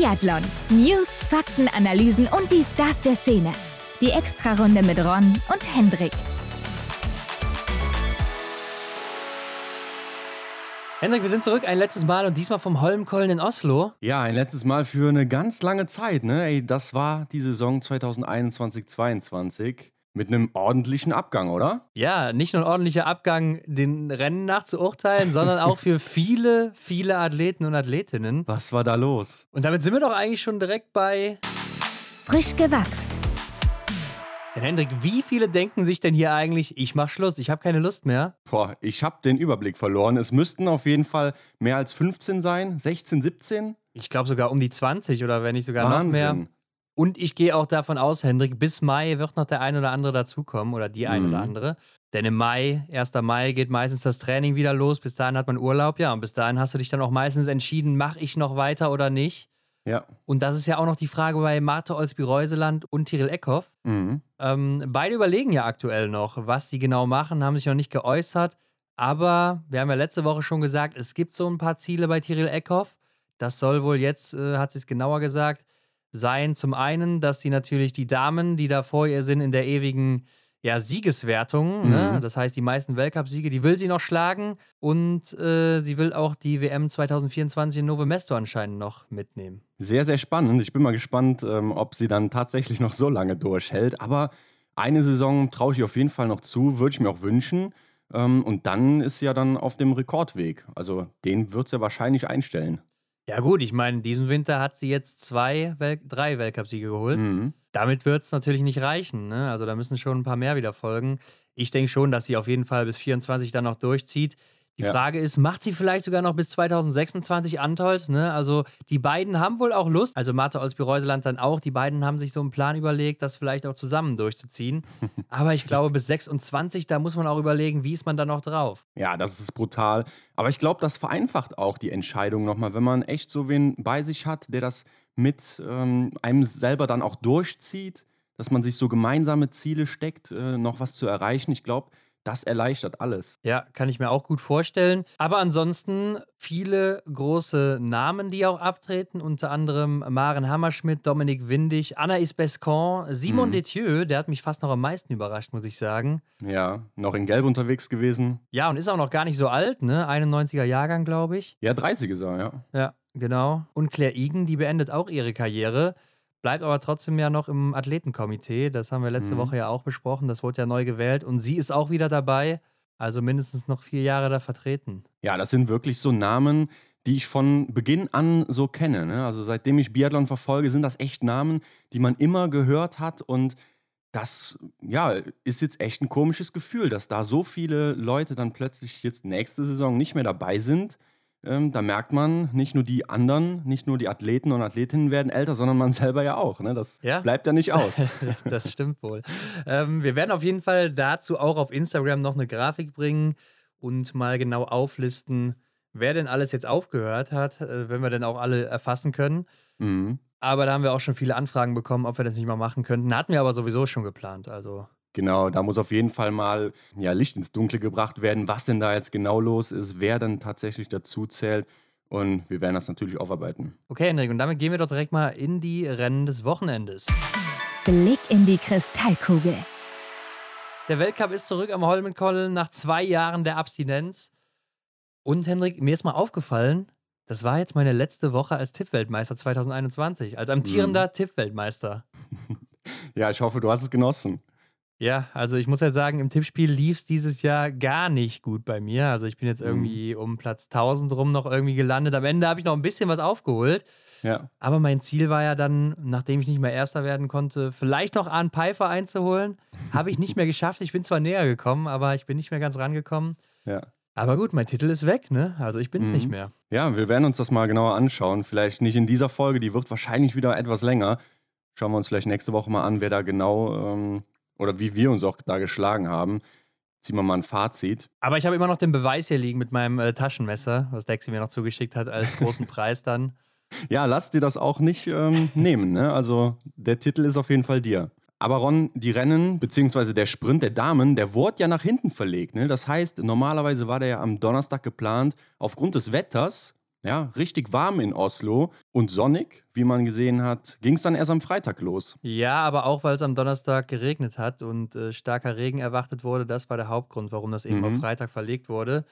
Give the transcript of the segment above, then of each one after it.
Biathlon. News, Fakten, Analysen und die Stars der Szene. Die Extrarunde mit Ron und Hendrik. Hendrik, wir sind zurück ein letztes Mal und diesmal vom Holmkollen in Oslo. Ja, ein letztes Mal für eine ganz lange Zeit, ne? Ey, das war die Saison 2021-22 mit einem ordentlichen Abgang, oder? Ja, nicht nur ein ordentlicher Abgang, den Rennen nach zu urteilen, sondern auch für viele, viele Athleten und Athletinnen. Was war da los? Und damit sind wir doch eigentlich schon direkt bei Frisch gewachst. Denn Hendrik, wie viele denken sich denn hier eigentlich, ich mach Schluss, ich habe keine Lust mehr? Boah, ich habe den Überblick verloren. Es müssten auf jeden Fall mehr als 15 sein, 16, 17. Ich glaube sogar um die 20 oder wenn nicht sogar Wahnsinn. noch mehr. Und ich gehe auch davon aus, Hendrik, bis Mai wird noch der ein oder andere dazukommen oder die ein Mhm. oder andere. Denn im Mai, 1. Mai, geht meistens das Training wieder los. Bis dahin hat man Urlaub, ja. Und bis dahin hast du dich dann auch meistens entschieden, mache ich noch weiter oder nicht. Ja. Und das ist ja auch noch die Frage bei Marte Olsby-Reuseland und Tyrell Eckhoff. Mhm. Ähm, beide überlegen ja aktuell noch, was sie genau machen, haben sich noch nicht geäußert. Aber wir haben ja letzte Woche schon gesagt, es gibt so ein paar Ziele bei Tyrell Eckhoff. Das soll wohl jetzt, äh, hat sie es genauer gesagt, sein. Zum einen, dass sie natürlich die Damen, die da vor ihr sind, in der ewigen ja, Siegeswertung, ne? Mhm. das heißt die meisten Weltcup-Siege, die will sie noch schlagen. Und äh, sie will auch die WM 2024 in Novo Mesto anscheinend noch mitnehmen. Sehr, sehr spannend. Ich bin mal gespannt, ähm, ob sie dann tatsächlich noch so lange durchhält. Aber eine Saison traue ich auf jeden Fall noch zu, würde ich mir auch wünschen. Ähm, und dann ist sie ja dann auf dem Rekordweg. Also den wird sie ja wahrscheinlich einstellen. Ja, gut, ich meine, diesen Winter hat sie jetzt zwei, Wel drei Weltcupsiege geholt. Mhm. Damit wird es natürlich nicht reichen. Ne? Also da müssen schon ein paar mehr wieder folgen. Ich denke schon, dass sie auf jeden Fall bis 24 dann noch durchzieht. Die Ja. Frage ist, macht sie vielleicht sogar noch bis 2026 Antols? Ne? Also die beiden haben wohl auch Lust, also Martha Olsby-Reuseland dann auch, die beiden haben sich so einen Plan überlegt, das vielleicht auch zusammen durchzuziehen. Aber ich glaube, bis 26, da muss man auch überlegen, wie ist man da noch drauf? Ja, das ist brutal. Aber ich glaube, das vereinfacht auch die Entscheidung nochmal, wenn man echt so wen bei sich hat, der das mit ähm, einem selber dann auch durchzieht, dass man sich so gemeinsame Ziele steckt, äh, noch was zu erreichen. Ich glaube, das erleichtert alles. Ja, kann ich mir auch gut vorstellen. Aber ansonsten viele große Namen, die auch abtreten, unter anderem Maren Hammerschmidt, Dominik Windig, Anaïs Bescon, Simon Mhm. Detieux, der hat mich fast noch am meisten überrascht, muss ich sagen. Ja, noch in Gelb unterwegs gewesen. Ja, und ist auch noch gar nicht so alt, ne? 91er Jahrgang, glaube ich. Ja, 30 ist er, ja. Ja, genau. Und Claire Igen, die beendet auch ihre Karriere, bleibt aber trotzdem ja noch im Athletenkomitee. Das haben wir letzte Mhm. Woche ja auch besprochen. Das wurde ja neu gewählt und sie ist auch wieder dabei. Also mindestens noch vier Jahre da vertreten. Ja, das sind wirklich so Namen, die ich von Beginn an so kenne. Ne? Also seitdem ich Biathlon verfolge, sind das echt Namen, die man immer gehört hat und das ja, ist jetzt echt ein komisches Gefühl, dass da so viele Leute dann plötzlich jetzt nächste Saison nicht mehr dabei sind. Ähm, da merkt man, nicht nur die anderen, nicht nur die Athleten und Athletinnen werden älter, sondern man selber ja auch. Ne? Das Ja. bleibt ja nicht aus. das stimmt wohl. Ähm, wir werden auf jeden Fall dazu auch auf Instagram noch eine Grafik bringen und mal genau auflisten, wer denn alles jetzt aufgehört hat, äh, wenn wir denn auch alle erfassen können. mhm. Aber da haben wir auch schon viele Anfragen bekommen, ob wir das nicht mal machen könnten. Hatten wir aber sowieso schon geplant. Also Genau, da muss auf jeden Fall mal ja, Licht ins Dunkle gebracht werden, was denn da jetzt genau los ist, wer dann tatsächlich dazu zählt. Und wir werden das natürlich aufarbeiten. Okay, Hendrik, und damit gehen wir doch direkt mal in die Rennen des Wochenendes. Blick in die Kristallkugel. Der Weltcup ist zurück am Holmenkollen nach zwei Jahren der Abstinenz. Und Hendrik, mir ist mal aufgefallen, das war jetzt meine letzte Woche als Tippweltmeister 2021, als amtierender Tippweltmeister. Ja, ich hoffe, du hast es genossen. Ja, also ich muss ja sagen, im Tippspiel lief es dieses Jahr gar nicht gut bei mir. Also ich bin jetzt Mhm. irgendwie um Platz 1000 rum noch irgendwie gelandet. Am Ende habe ich noch ein bisschen was aufgeholt. Ja. Aber mein Ziel war ja dann, nachdem ich nicht mehr Erster werden konnte, vielleicht noch Arne Pfeiffer einzuholen. Habe ich nicht mehr geschafft. Ich bin zwar näher gekommen, aber ich bin nicht mehr ganz rangekommen. Ja. Aber gut, mein Titel ist weg, ne? Also ich bin's Mhm. nicht mehr. Ja, wir werden uns das mal genauer anschauen. Vielleicht nicht in dieser Folge, die wird wahrscheinlich wieder etwas länger. Schauen wir uns vielleicht nächste Woche mal an, wer da genau ähm, oder wie wir uns auch da geschlagen haben. Ziehen wir mal ein Fazit. Aber ich habe immer noch den Beweis hier liegen mit meinem äh, Taschenmesser, was Dexy mir noch zugeschickt hat als großen Preis dann. Ja, lass dir das auch nicht ähm, nehmen. Ne? Also der Titel ist auf jeden Fall dir. Aber Ron, die Rennen, beziehungsweise der Sprint der Damen, der wurde ja nach hinten verlegt. Ne? Das heißt, normalerweise war der ja am Donnerstag geplant. Aufgrund des Wetters ja, richtig warm in Oslo und sonnig, wie man gesehen hat, ging es dann erst am Freitag los. Ja, aber auch, weil es am Donnerstag geregnet hat und äh, starker Regen erwartet wurde, das war der Hauptgrund, warum das eben Mhm. auf Freitag verlegt wurde.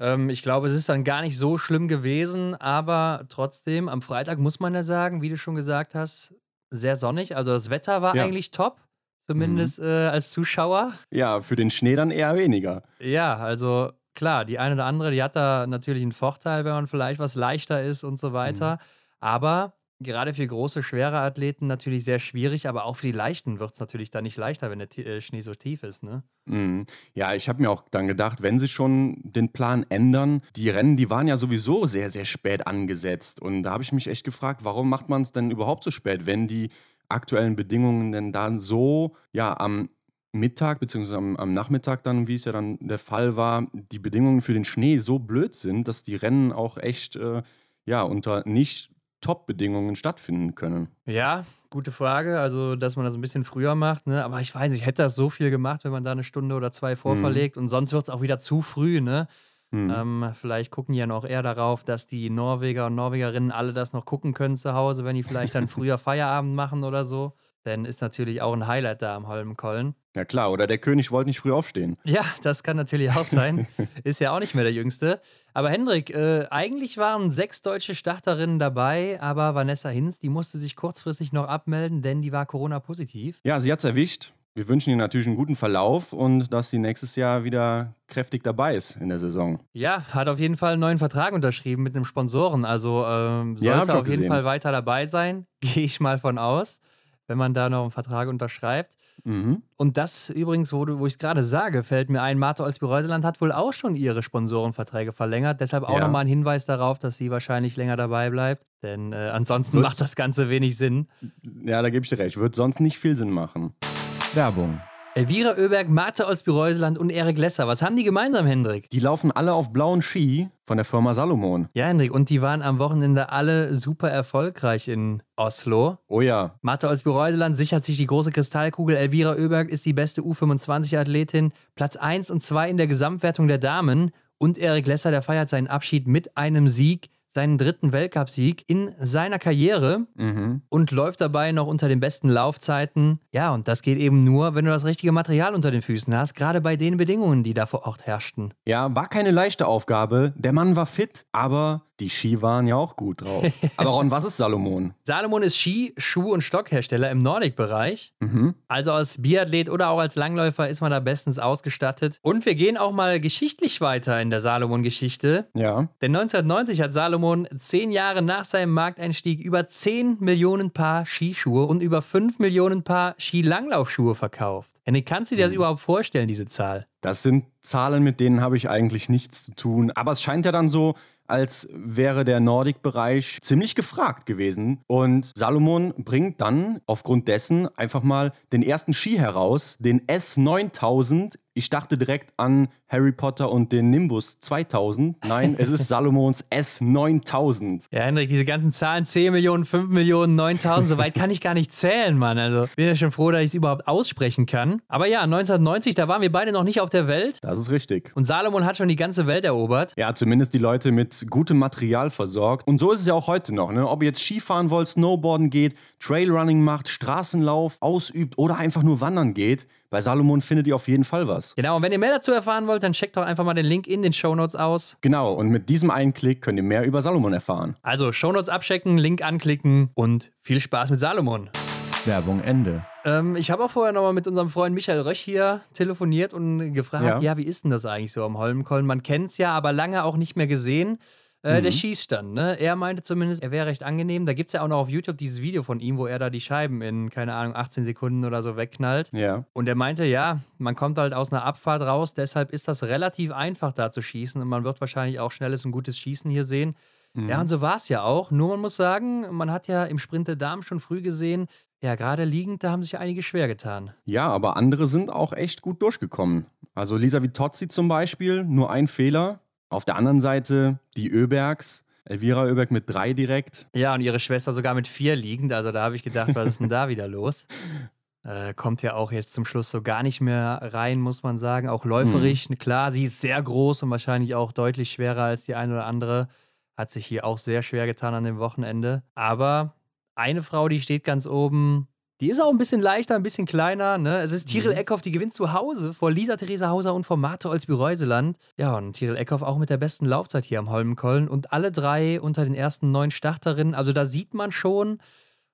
Ähm, ich glaube, es ist dann gar nicht so schlimm gewesen, aber trotzdem, am Freitag muss man ja sagen, wie du schon gesagt hast, sehr sonnig. Also das Wetter war Ja. eigentlich top, zumindest äh, als Zuschauer. Ja, für den Schnee dann eher weniger. Ja, also klar, die eine oder andere, die hat da natürlich einen Vorteil, wenn man vielleicht was leichter ist und so weiter. Aber gerade für große, schwere Athleten natürlich sehr schwierig, aber auch für die Leichten wird es natürlich dann nicht leichter, wenn der Ti- äh, Schnee so tief ist, ne? Mhm. Ja, ich habe mir auch dann gedacht, wenn sie schon den Plan ändern, die Rennen, die waren ja sowieso sehr, sehr spät angesetzt. Und da habe ich mich echt gefragt, warum macht man es denn überhaupt so spät, wenn die aktuellen Bedingungen denn dann so, ja, am Mittag beziehungsweise am, am Nachmittag dann, wie es ja dann der Fall war, die Bedingungen für den Schnee so blöd sind, dass die Rennen auch echt, äh, ja, unter nicht Top-Bedingungen stattfinden können. Ja, gute Frage. Also, dass man das ein bisschen früher macht, ne? Aber ich weiß nicht, hätte das so viel gemacht, wenn man da eine Stunde oder zwei vorverlegt und sonst wird es auch wieder zu früh, ne? Mhm. Ähm, vielleicht gucken die ja noch eher darauf, dass die Norweger und Norwegerinnen alle das noch gucken können zu Hause, wenn die vielleicht dann früher Feierabend machen oder so. Denn ist natürlich auch ein Highlight da am Holmenkollen. Ja klar, oder der König wollte nicht früh aufstehen. Ja, das kann natürlich auch sein. Ist ja auch nicht mehr der Jüngste. Aber Hendrik, äh, eigentlich waren sechs deutsche Starterinnen dabei, aber Vanessa Hinz, die musste sich kurzfristig noch abmelden, denn die war Corona-positiv. Ja, sie hat es erwischt. Wir wünschen ihr natürlich einen guten Verlauf und dass sie nächstes Jahr wieder kräftig dabei ist in der Saison. Ja, hat auf jeden Fall einen neuen Vertrag unterschrieben mit einem Sponsoren. Also ähm, Ja, sollte auch auf jeden gesehen. Fall weiter dabei sein. Gehe ich mal von aus, wenn man da noch einen Vertrag unterschreibt. Mhm. Und das übrigens, wo, du- wo ich es gerade sage, fällt mir ein, Martha Olsby-Reuseland hat wohl auch schon ihre Sponsorenverträge verlängert. Deshalb auch Ja. nochmal ein Hinweis darauf, dass sie wahrscheinlich länger dabei bleibt. Denn äh, ansonsten Wird's- macht das Ganze wenig Sinn. Ja, da gebe ich dir recht. Wird sonst nicht viel Sinn machen. Werbung. Elvira Oeberg, Martha Olsby-Reuseland und Erik Lesser. Was haben die gemeinsam, Hendrik? Die laufen alle auf blauen Ski von der Firma Salomon. Ja, Hendrik, und die waren am Wochenende alle super erfolgreich in Oslo. Oh ja. Martha Olsby-Reuseland sichert sich die große Kristallkugel. Elvira Oeberg ist die beste U25-Athletin. Platz 1 und 2 in der Gesamtwertung der Damen. Und Erik Lesser, der feiert seinen Abschied mit einem Sieg, seinen dritten Weltcupsieg in seiner Karriere Mhm. und läuft dabei noch unter den besten Laufzeiten. Ja, und das geht eben nur, wenn du das richtige Material unter den Füßen hast, gerade bei den Bedingungen, die da vor Ort herrschten. Ja, war keine leichte Aufgabe. Der Mann war fit, aber die Ski waren ja auch gut drauf. aber Ron, was ist Salomon? Salomon ist Ski-, Schuh- und Stockhersteller im Nordic-Bereich. Mhm. Also als Biathlet oder auch als Langläufer ist man da bestens ausgestattet. Und wir gehen auch mal geschichtlich weiter in der Salomon-Geschichte. Ja. Denn 1990 hat Salomon zehn Jahre nach seinem Markteinstieg über 10 Millionen Paar Skischuhe und über 5 Millionen Paar Skilanglaufschuhe verkauft. Henrik, kannst du dir das überhaupt vorstellen, diese Zahl? Das sind Zahlen, mit denen habe ich eigentlich nichts zu tun. Aber es scheint ja dann so, als wäre der Nordic-Bereich ziemlich gefragt gewesen. Und Salomon bringt dann aufgrund dessen einfach mal den ersten Ski heraus, den S9000. Ich dachte direkt an Harry Potter und den Nimbus 2000. Nein, es ist Salomons S9000. Ja, Hendrik, diese ganzen Zahlen, 10 Millionen, 5 Millionen, 9000, so weit kann ich gar nicht zählen, Mann. Also bin ja schon froh, dass ich es überhaupt aussprechen kann. Aber ja, 1990, da waren wir beide noch nicht auf der Welt. Das ist richtig. Und Salomon hat schon die ganze Welt erobert. Ja, zumindest die Leute mit gutem Material versorgt. Und so ist es ja auch heute noch. Ne? Ob ihr jetzt Skifahren wollt, Snowboarden geht, Trailrunning macht, Straßenlauf ausübt oder einfach nur wandern geht, bei Salomon findet ihr auf jeden Fall was. Genau, und wenn ihr mehr dazu erfahren wollt, dann checkt doch einfach mal den Link in den Shownotes aus. Genau, und mit diesem einen Klick könnt ihr mehr über Salomon erfahren. Also Shownotes abchecken, Link anklicken und viel Spaß mit Salomon. Werbung Ende. Ähm, ich habe auch vorher nochmal mit unserem Freund Michael Rösch hier telefoniert und gefragt, ja. Ja. wie ist denn das eigentlich so am Holmenkollen? Man kennt es ja, aber lange auch nicht mehr gesehen. Äh, Der Schießstand, ne? Er meinte zumindest, er wäre recht angenehm. Da gibt es ja auch noch auf YouTube dieses Video von ihm, wo er da die Scheiben in, keine Ahnung, 18 Sekunden oder so wegknallt. Ja. Und er meinte, ja, man kommt halt aus einer Abfahrt raus, deshalb ist das relativ einfach da zu schießen und man wird wahrscheinlich auch schnelles und gutes Schießen hier sehen. Ja, und so war es ja auch. Nur man muss sagen, man hat ja im Sprint der Damen schon früh gesehen, ja, gerade liegend, da haben sich einige schwer getan. Ja, aber andere sind auch echt gut durchgekommen. Also Lisa Vitozzi zum Beispiel, nur ein Fehler. Auf der anderen Seite die Öbergs. Elvira Öberg mit drei direkt. Ja, und ihre Schwester sogar mit vier liegend. Also da habe ich gedacht, was ist denn da wieder los? Äh, kommt ja auch jetzt zum Schluss so gar nicht mehr rein, muss man sagen. Auch läuferisch, klar, sie ist sehr groß und wahrscheinlich auch deutlich schwerer als die eine oder andere. Hat sich hier auch sehr schwer getan an dem Wochenende. Aber eine Frau, die steht ganz oben, die ist auch ein bisschen leichter, ein bisschen kleiner. Ne? Es ist Tiril Mhm. Eckhoff, die gewinnt zu Hause vor Lisa Theresa Hauser und vor Marte Olsby-Reuseland. Ja, und Tiril Eckhoff auch mit der besten Laufzeit hier am Holmenkollen. Und alle drei unter den ersten neun Starterinnen. Also da sieht man schon,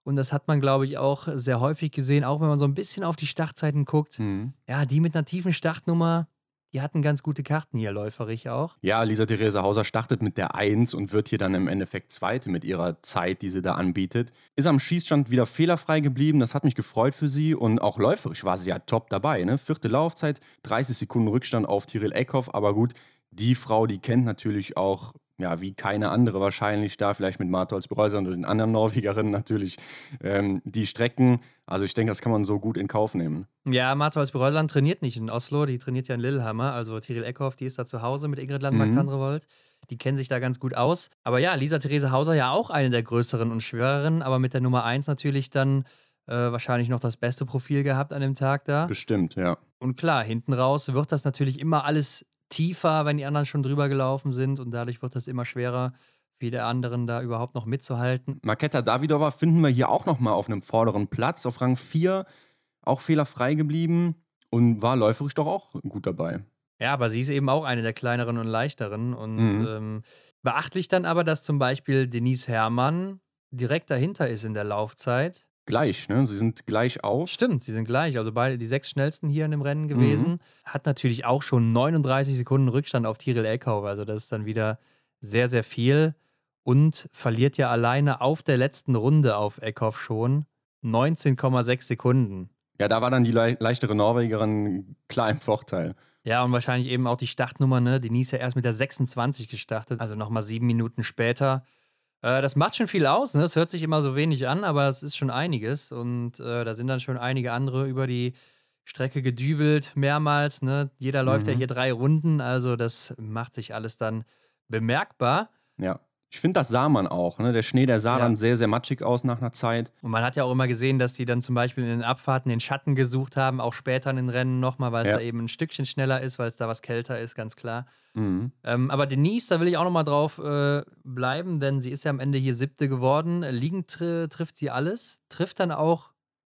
und das hat man, glaube ich, auch sehr häufig gesehen, auch wenn man so ein bisschen auf die Startzeiten guckt. Mhm. Ja, die mit einer tiefen Startnummer, die hatten ganz gute Karten hier, läuferig auch. Ja, Lisa Therese Hauser startet mit der 1 und wird hier dann im Endeffekt Zweite mit ihrer Zeit, die sie da anbietet. Ist am Schießstand wieder fehlerfrei geblieben, das hat mich gefreut für sie und auch läuferisch war sie ja top dabei. Ne? Vierte Laufzeit, 30 Sekunden Rückstand auf Tiril Eckhoff, aber gut, die Frau, die kennt natürlich auch, ja, wie keine andere wahrscheinlich da, vielleicht mit Martholz Bereuser und den anderen Norwegerinnen natürlich, ähm, die Strecken. Also ich denke, das kann man so gut in Kauf nehmen. Ja, Martha Olsby-Reuseland trainiert nicht in Oslo, die trainiert ja in Lillehammer. Also Tiril Eckhoff, die ist da zu Hause mit Ingrid Landmark-Tandrevold. Die kennen sich da ganz gut aus. Aber ja, Lisa Therese Hauser ja auch eine der größeren und schwereren, aber mit der Nummer 1 natürlich dann äh, wahrscheinlich noch das beste Profil gehabt an dem Tag da. Bestimmt, ja. Und klar, hinten raus wird das natürlich immer alles tiefer, wenn die anderen schon drüber gelaufen sind und dadurch wird das immer schwerer für die anderen da überhaupt noch mitzuhalten. Marketa Davidova finden wir hier auch nochmal auf einem vorderen Platz, auf Rang 4, auch fehlerfrei geblieben und war läuferisch doch auch gut dabei. Ja, aber sie ist eben auch eine der kleineren und leichteren. Und Mhm. ähm, beachtlich dann aber, dass zum Beispiel Denise Herrmann direkt dahinter ist in der Laufzeit. Gleich, ne? Sie sind gleich auf. Stimmt, sie sind gleich. Also beide die sechs schnellsten hier in dem Rennen Mhm. gewesen. Hat natürlich auch schon 39 Sekunden Rückstand auf Tiril Eckhoff. Also das ist dann wieder sehr, sehr viel. Und verliert ja alleine auf der letzten Runde auf Eckhoff schon 19,6 Sekunden. Ja, da war dann die le leichtere Norwegerin klar im Vorteil. Ja, und wahrscheinlich eben auch die Startnummer, ne? Denise ja erst mit der 26 gestartet, also nochmal sieben Minuten später. Äh, das macht schon viel aus, ne? Es hört sich immer so wenig an, aber es ist schon einiges. Und äh, da sind dann schon einige andere über die Strecke gedübelt, mehrmals, ne? Jeder läuft ja Mhm. hier drei Runden, also das macht sich alles dann bemerkbar. Ja. Ich finde, das sah man auch. Ne? Der Schnee, der sah Ja. dann sehr, sehr matschig aus nach einer Zeit. Und man hat ja auch immer gesehen, dass die dann zum Beispiel in den Abfahrten den Schatten gesucht haben, auch später in den Rennen nochmal, weil es Ja. da eben ein Stückchen schneller ist, weil es da was kälter ist, ganz klar. Mhm. Ähm, aber Denise, da will ich auch nochmal drauf äh, bleiben, denn sie ist ja am Ende hier siebte geworden. Liegend tri trifft sie alles, trifft dann auch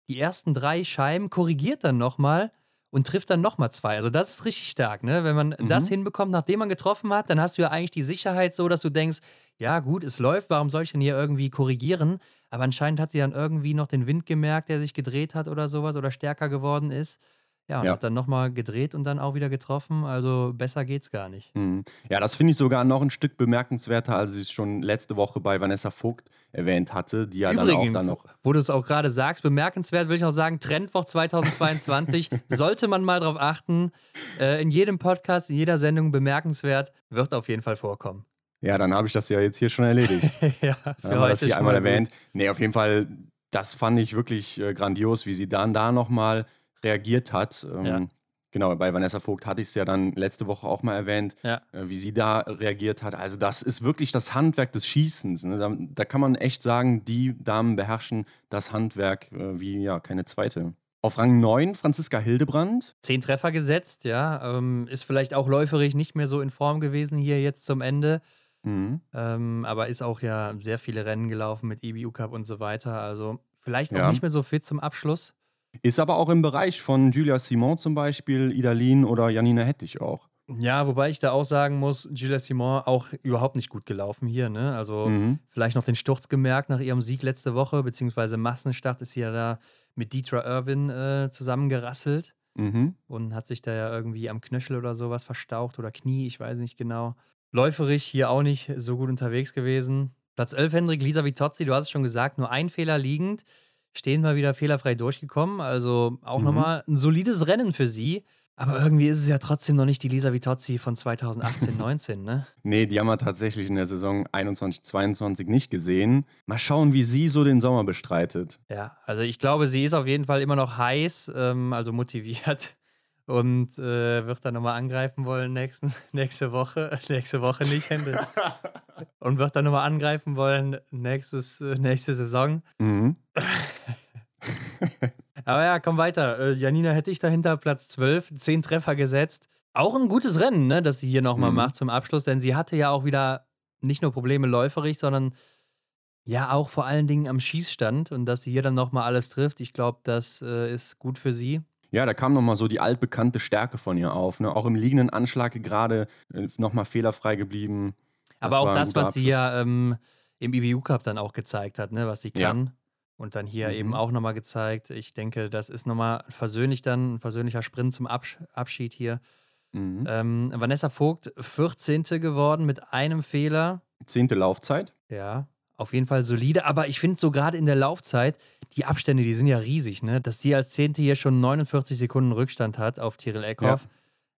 die ersten drei Scheiben, korrigiert dann nochmal und trifft dann nochmal zwei. Also das ist richtig stark, ne? Wenn man das Mhm. hinbekommt, nachdem man getroffen hat, dann hast du ja eigentlich die Sicherheit so, dass du denkst, ja gut, es läuft, warum soll ich denn hier irgendwie korrigieren? Aber anscheinend hat sie dann irgendwie noch den Wind gemerkt, der sich gedreht hat oder sowas oder stärker geworden ist. Ja, und Ja. hat dann nochmal gedreht und dann auch wieder getroffen. Also besser geht's gar nicht. Mhm. Ja, das finde ich sogar noch ein Stück bemerkenswerter, als ich es schon letzte Woche bei Vanessa Vogt erwähnt hatte, die ja dann auch Übrigens, dann noch. wo du es auch gerade sagst, bemerkenswert will ich auch sagen, Trendwoch 2022, sollte man mal drauf achten. Äh, in jedem Podcast, in jeder Sendung bemerkenswert, wird auf jeden Fall vorkommen. Ja, dann habe ich das ja jetzt hier schon erledigt. ja, Dann haben wir das hier einmal mal gut. erwähnt. Nee, auf jeden Fall, das fand ich wirklich äh, grandios, wie sie dann da nochmal reagiert hat. Ähm, Ja. Genau, bei Vanessa Vogt hatte ich es ja dann letzte Woche auch mal erwähnt, Ja. äh, wie sie da reagiert hat. Also das ist wirklich das Handwerk des Schießens. Ne? Da, da kann man echt sagen, die Damen beherrschen das Handwerk äh, wie ja keine zweite. Auf Rang 9 Franziska Hildebrand. Zehn Treffer gesetzt, ja. Ähm, ist vielleicht auch läuferig nicht mehr so in Form gewesen hier jetzt zum Ende. Mhm. Ähm, aber ist auch ja sehr viele Rennen gelaufen mit EBU Cup und so weiter. Also vielleicht auch Ja. nicht mehr so fit zum Abschluss. Ist aber auch im Bereich von Julia Simon zum Beispiel, Idalin oder Janina Hettich auch. Ja, wobei ich da auch sagen muss, Julia Simon auch überhaupt nicht gut gelaufen hier. Ne? Also Mhm. vielleicht noch den Sturz gemerkt nach ihrem Sieg letzte Woche, beziehungsweise Massenstart ist sie ja da mit Dietra Irwin äh, zusammengerasselt Mhm. und hat sich da ja irgendwie am Knöchel oder sowas verstaucht oder Knie, ich weiß nicht genau. Läuferig hier auch nicht so gut unterwegs gewesen. Platz 11, Hendrik, Lisa Vitozzi, du hast es schon gesagt, nur ein Fehler liegend. Stehen mal wieder fehlerfrei durchgekommen. Also auch Mhm. nochmal ein solides Rennen für sie. Aber irgendwie ist es ja trotzdem noch nicht die Lisa Vitozzi von 2018, 19, ne? Nee, die haben wir tatsächlich in der Saison 21, 22 nicht gesehen. Mal schauen, wie sie so den Sommer bestreitet. Ja, also ich glaube, sie ist auf jeden Fall immer noch heiß, ähm, also motiviert und äh, wird dann nochmal angreifen wollen nächsten, nächste Woche. Nächste Woche nicht, Hände. und wird dann nochmal angreifen wollen nächstes, äh, nächste Saison. Mhm. Aber ja, komm weiter. Äh, Janina hätte ich dahinter Platz 12, 10 Treffer gesetzt. Auch ein gutes Rennen, ne, das sie hier nochmal Mhm. macht zum Abschluss, denn sie hatte ja auch wieder nicht nur Probleme läuferig, sondern ja auch vor allen Dingen am Schießstand und dass sie hier dann nochmal alles trifft. Ich glaube, das äh, ist gut für sie. Ja, da kam nochmal so die altbekannte Stärke von ihr auf. Ne? Auch im liegenden Anschlag gerade äh, nochmal fehlerfrei geblieben. Aber Das auch war ein das, was sie Abschluss. ja ähm, im IBU Cup dann auch gezeigt hat, ne? was sie Ja. kann. Und dann hier Mhm. eben auch nochmal gezeigt. Ich denke, das ist nochmal versöhnlich dann, ein versöhnlicher Sprint zum Absch Abschied hier. Mhm. Ähm, Vanessa Vogt, 14. geworden mit einem Fehler. Zehnte Laufzeit. Ja, auf jeden Fall solide. Aber ich finde so gerade in der Laufzeit, die Abstände, die sind ja riesig, ne? Dass sie als Zehnte hier schon 49 Sekunden Rückstand hat auf Tyrell Eckhoff.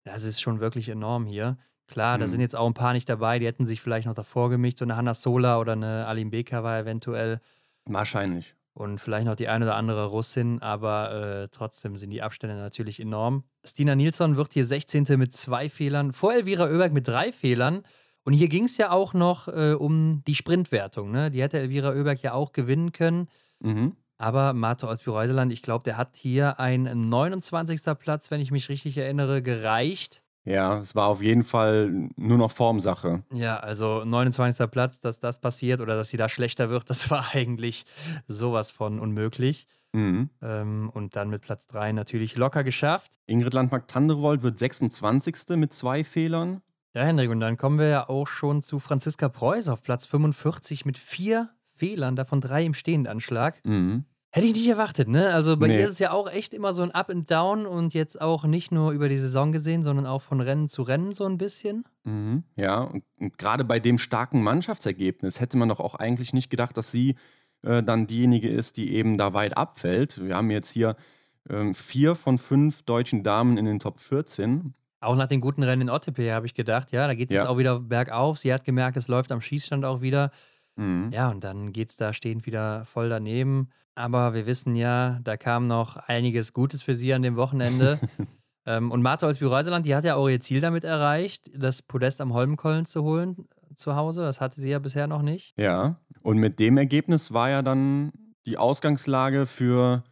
Das ist schon wirklich enorm hier. Klar, da Mhm. sind jetzt auch ein paar nicht dabei, die hätten sich vielleicht noch davor gemischt. So eine Hanna Sola oder eine Alim Beka war eventuell. Wahrscheinlich. Und vielleicht noch die ein oder andere Russin, aber äh, trotzdem sind die Abstände natürlich enorm. Stina Nilsson wird hier 16. mit zwei Fehlern, vor Elvira Oeberg mit drei Fehlern. Und hier ging es ja auch noch äh, um die Sprintwertung. Ne? Die hätte Elvira Oeberg ja auch gewinnen können. Mhm. Aber Marto Olsby-Reuseland, ich glaube, der hat hier einen 29. Platz, wenn ich mich richtig erinnere, gereicht. Ja, es war auf jeden Fall nur noch Formsache. Ja, also 29. Platz, dass das passiert oder dass sie da schlechter wird, das war eigentlich sowas von unmöglich. Mhm. Ähm, und dann mit Platz 3 natürlich locker geschafft. Ingrid Landmark-Tanderevold wird 26. mit zwei Fehlern. Ja, Hendrik, und dann kommen wir ja auch schon zu Franziska Preuß auf Platz 45 mit vier Fehlern, davon drei im Stehendanschlag. Mhm. Hätte ich nicht erwartet, ne? Also bei Nee. ihr ist es ja auch echt immer so ein Up and Down und jetzt auch nicht nur über die Saison gesehen, sondern auch von Rennen zu Rennen so ein bisschen. Mhm. Ja, und, und gerade bei dem starken Mannschaftsergebnis hätte man doch auch eigentlich nicht gedacht, dass sie äh, dann diejenige ist, die eben da weit abfällt. Wir haben jetzt hier ähm, vier von fünf deutschen Damen in den Top 14. Auch nach den guten Rennen in Ottepe habe ich gedacht, ja, da geht es jetzt Ja. auch wieder bergauf. Sie hat gemerkt, es läuft am Schießstand auch wieder. Mhm. Ja, und dann geht es da stehend wieder voll daneben. Aber wir wissen ja, da kam noch einiges Gutes für sie an dem Wochenende. ähm, und Martha aus Reuseland, die hat ja auch ihr Ziel damit erreicht, das Podest am Holmenkollen zu holen zu Hause. Das hatte sie ja bisher noch nicht. Ja, und mit dem Ergebnis war ja dann die Ausgangslage für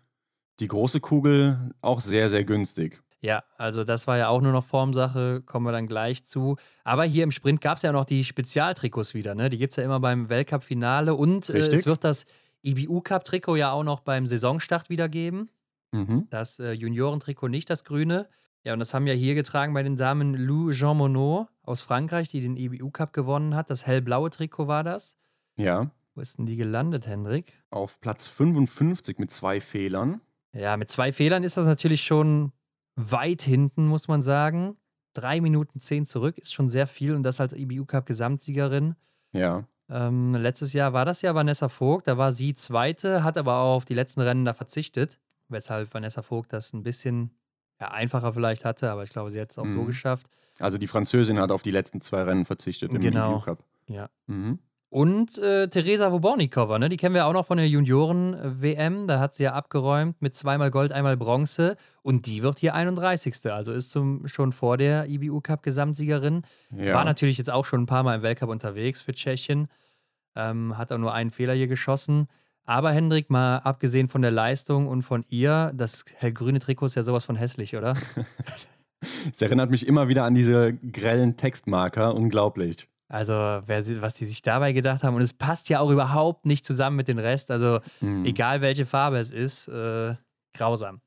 die große Kugel auch sehr, sehr günstig. Ja, also das war ja auch nur noch Formsache, kommen wir dann gleich zu. Aber hier im Sprint gab es ja noch die Spezialtrikots wieder, ne? Die gibt es ja immer beim Weltcup-Finale und äh, es wird das IBU-Cup-Trikot ja auch noch beim Saisonstart wieder geben. Mhm. Das äh, Juniorentrikot nicht, das grüne. Ja, und das haben ja hier getragen bei den Damen Lou Jean Monod aus Frankreich, die den IBU Cup gewonnen hat. Das hellblaue Trikot war das. Ja, Wo ist denn die gelandet, Hendrik? auf Platz 55 mit zwei Fehlern. Ja, mit zwei Fehlern ist das natürlich schon weit hinten, muss man sagen. Drei Minuten zehn zurück ist schon sehr viel und das als IBU Cup Gesamtsiegerin. Ja, Ähm, letztes Jahr war das ja Vanessa Vogt, da war sie Zweite, hat aber auch auf die letzten Rennen da verzichtet, weshalb Vanessa Vogt das ein bisschen ja, einfacher vielleicht hatte, aber ich glaube, sie hat es auch so Mhm. geschafft. also die Französin hat auf die letzten zwei Rennen verzichtet im Genau. EU Cup. Ja. Mhm. Und äh, Teresa Wobornikova, ne? die kennen wir auch noch von der Junioren-WM. Da hat sie ja abgeräumt mit zweimal Gold, einmal Bronze. Und die wird hier 31. Also ist zum, schon vor der IBU-Cup-Gesamtsiegerin. Ja. War natürlich jetzt auch schon ein paar Mal im Weltcup unterwegs für Tschechien. Ähm, hat auch nur einen Fehler hier geschossen. Aber Hendrik, mal abgesehen von der Leistung und von ihr, das hellgrüne Trikot ist ja sowas von hässlich, oder? Es erinnert mich immer wieder an diese grellen Textmarker. Unglaublich. Also, wer, was die sich dabei gedacht haben. Und es passt ja auch überhaupt nicht zusammen mit dem Rest. Also, Mhm. egal welche Farbe es ist, äh, grausam.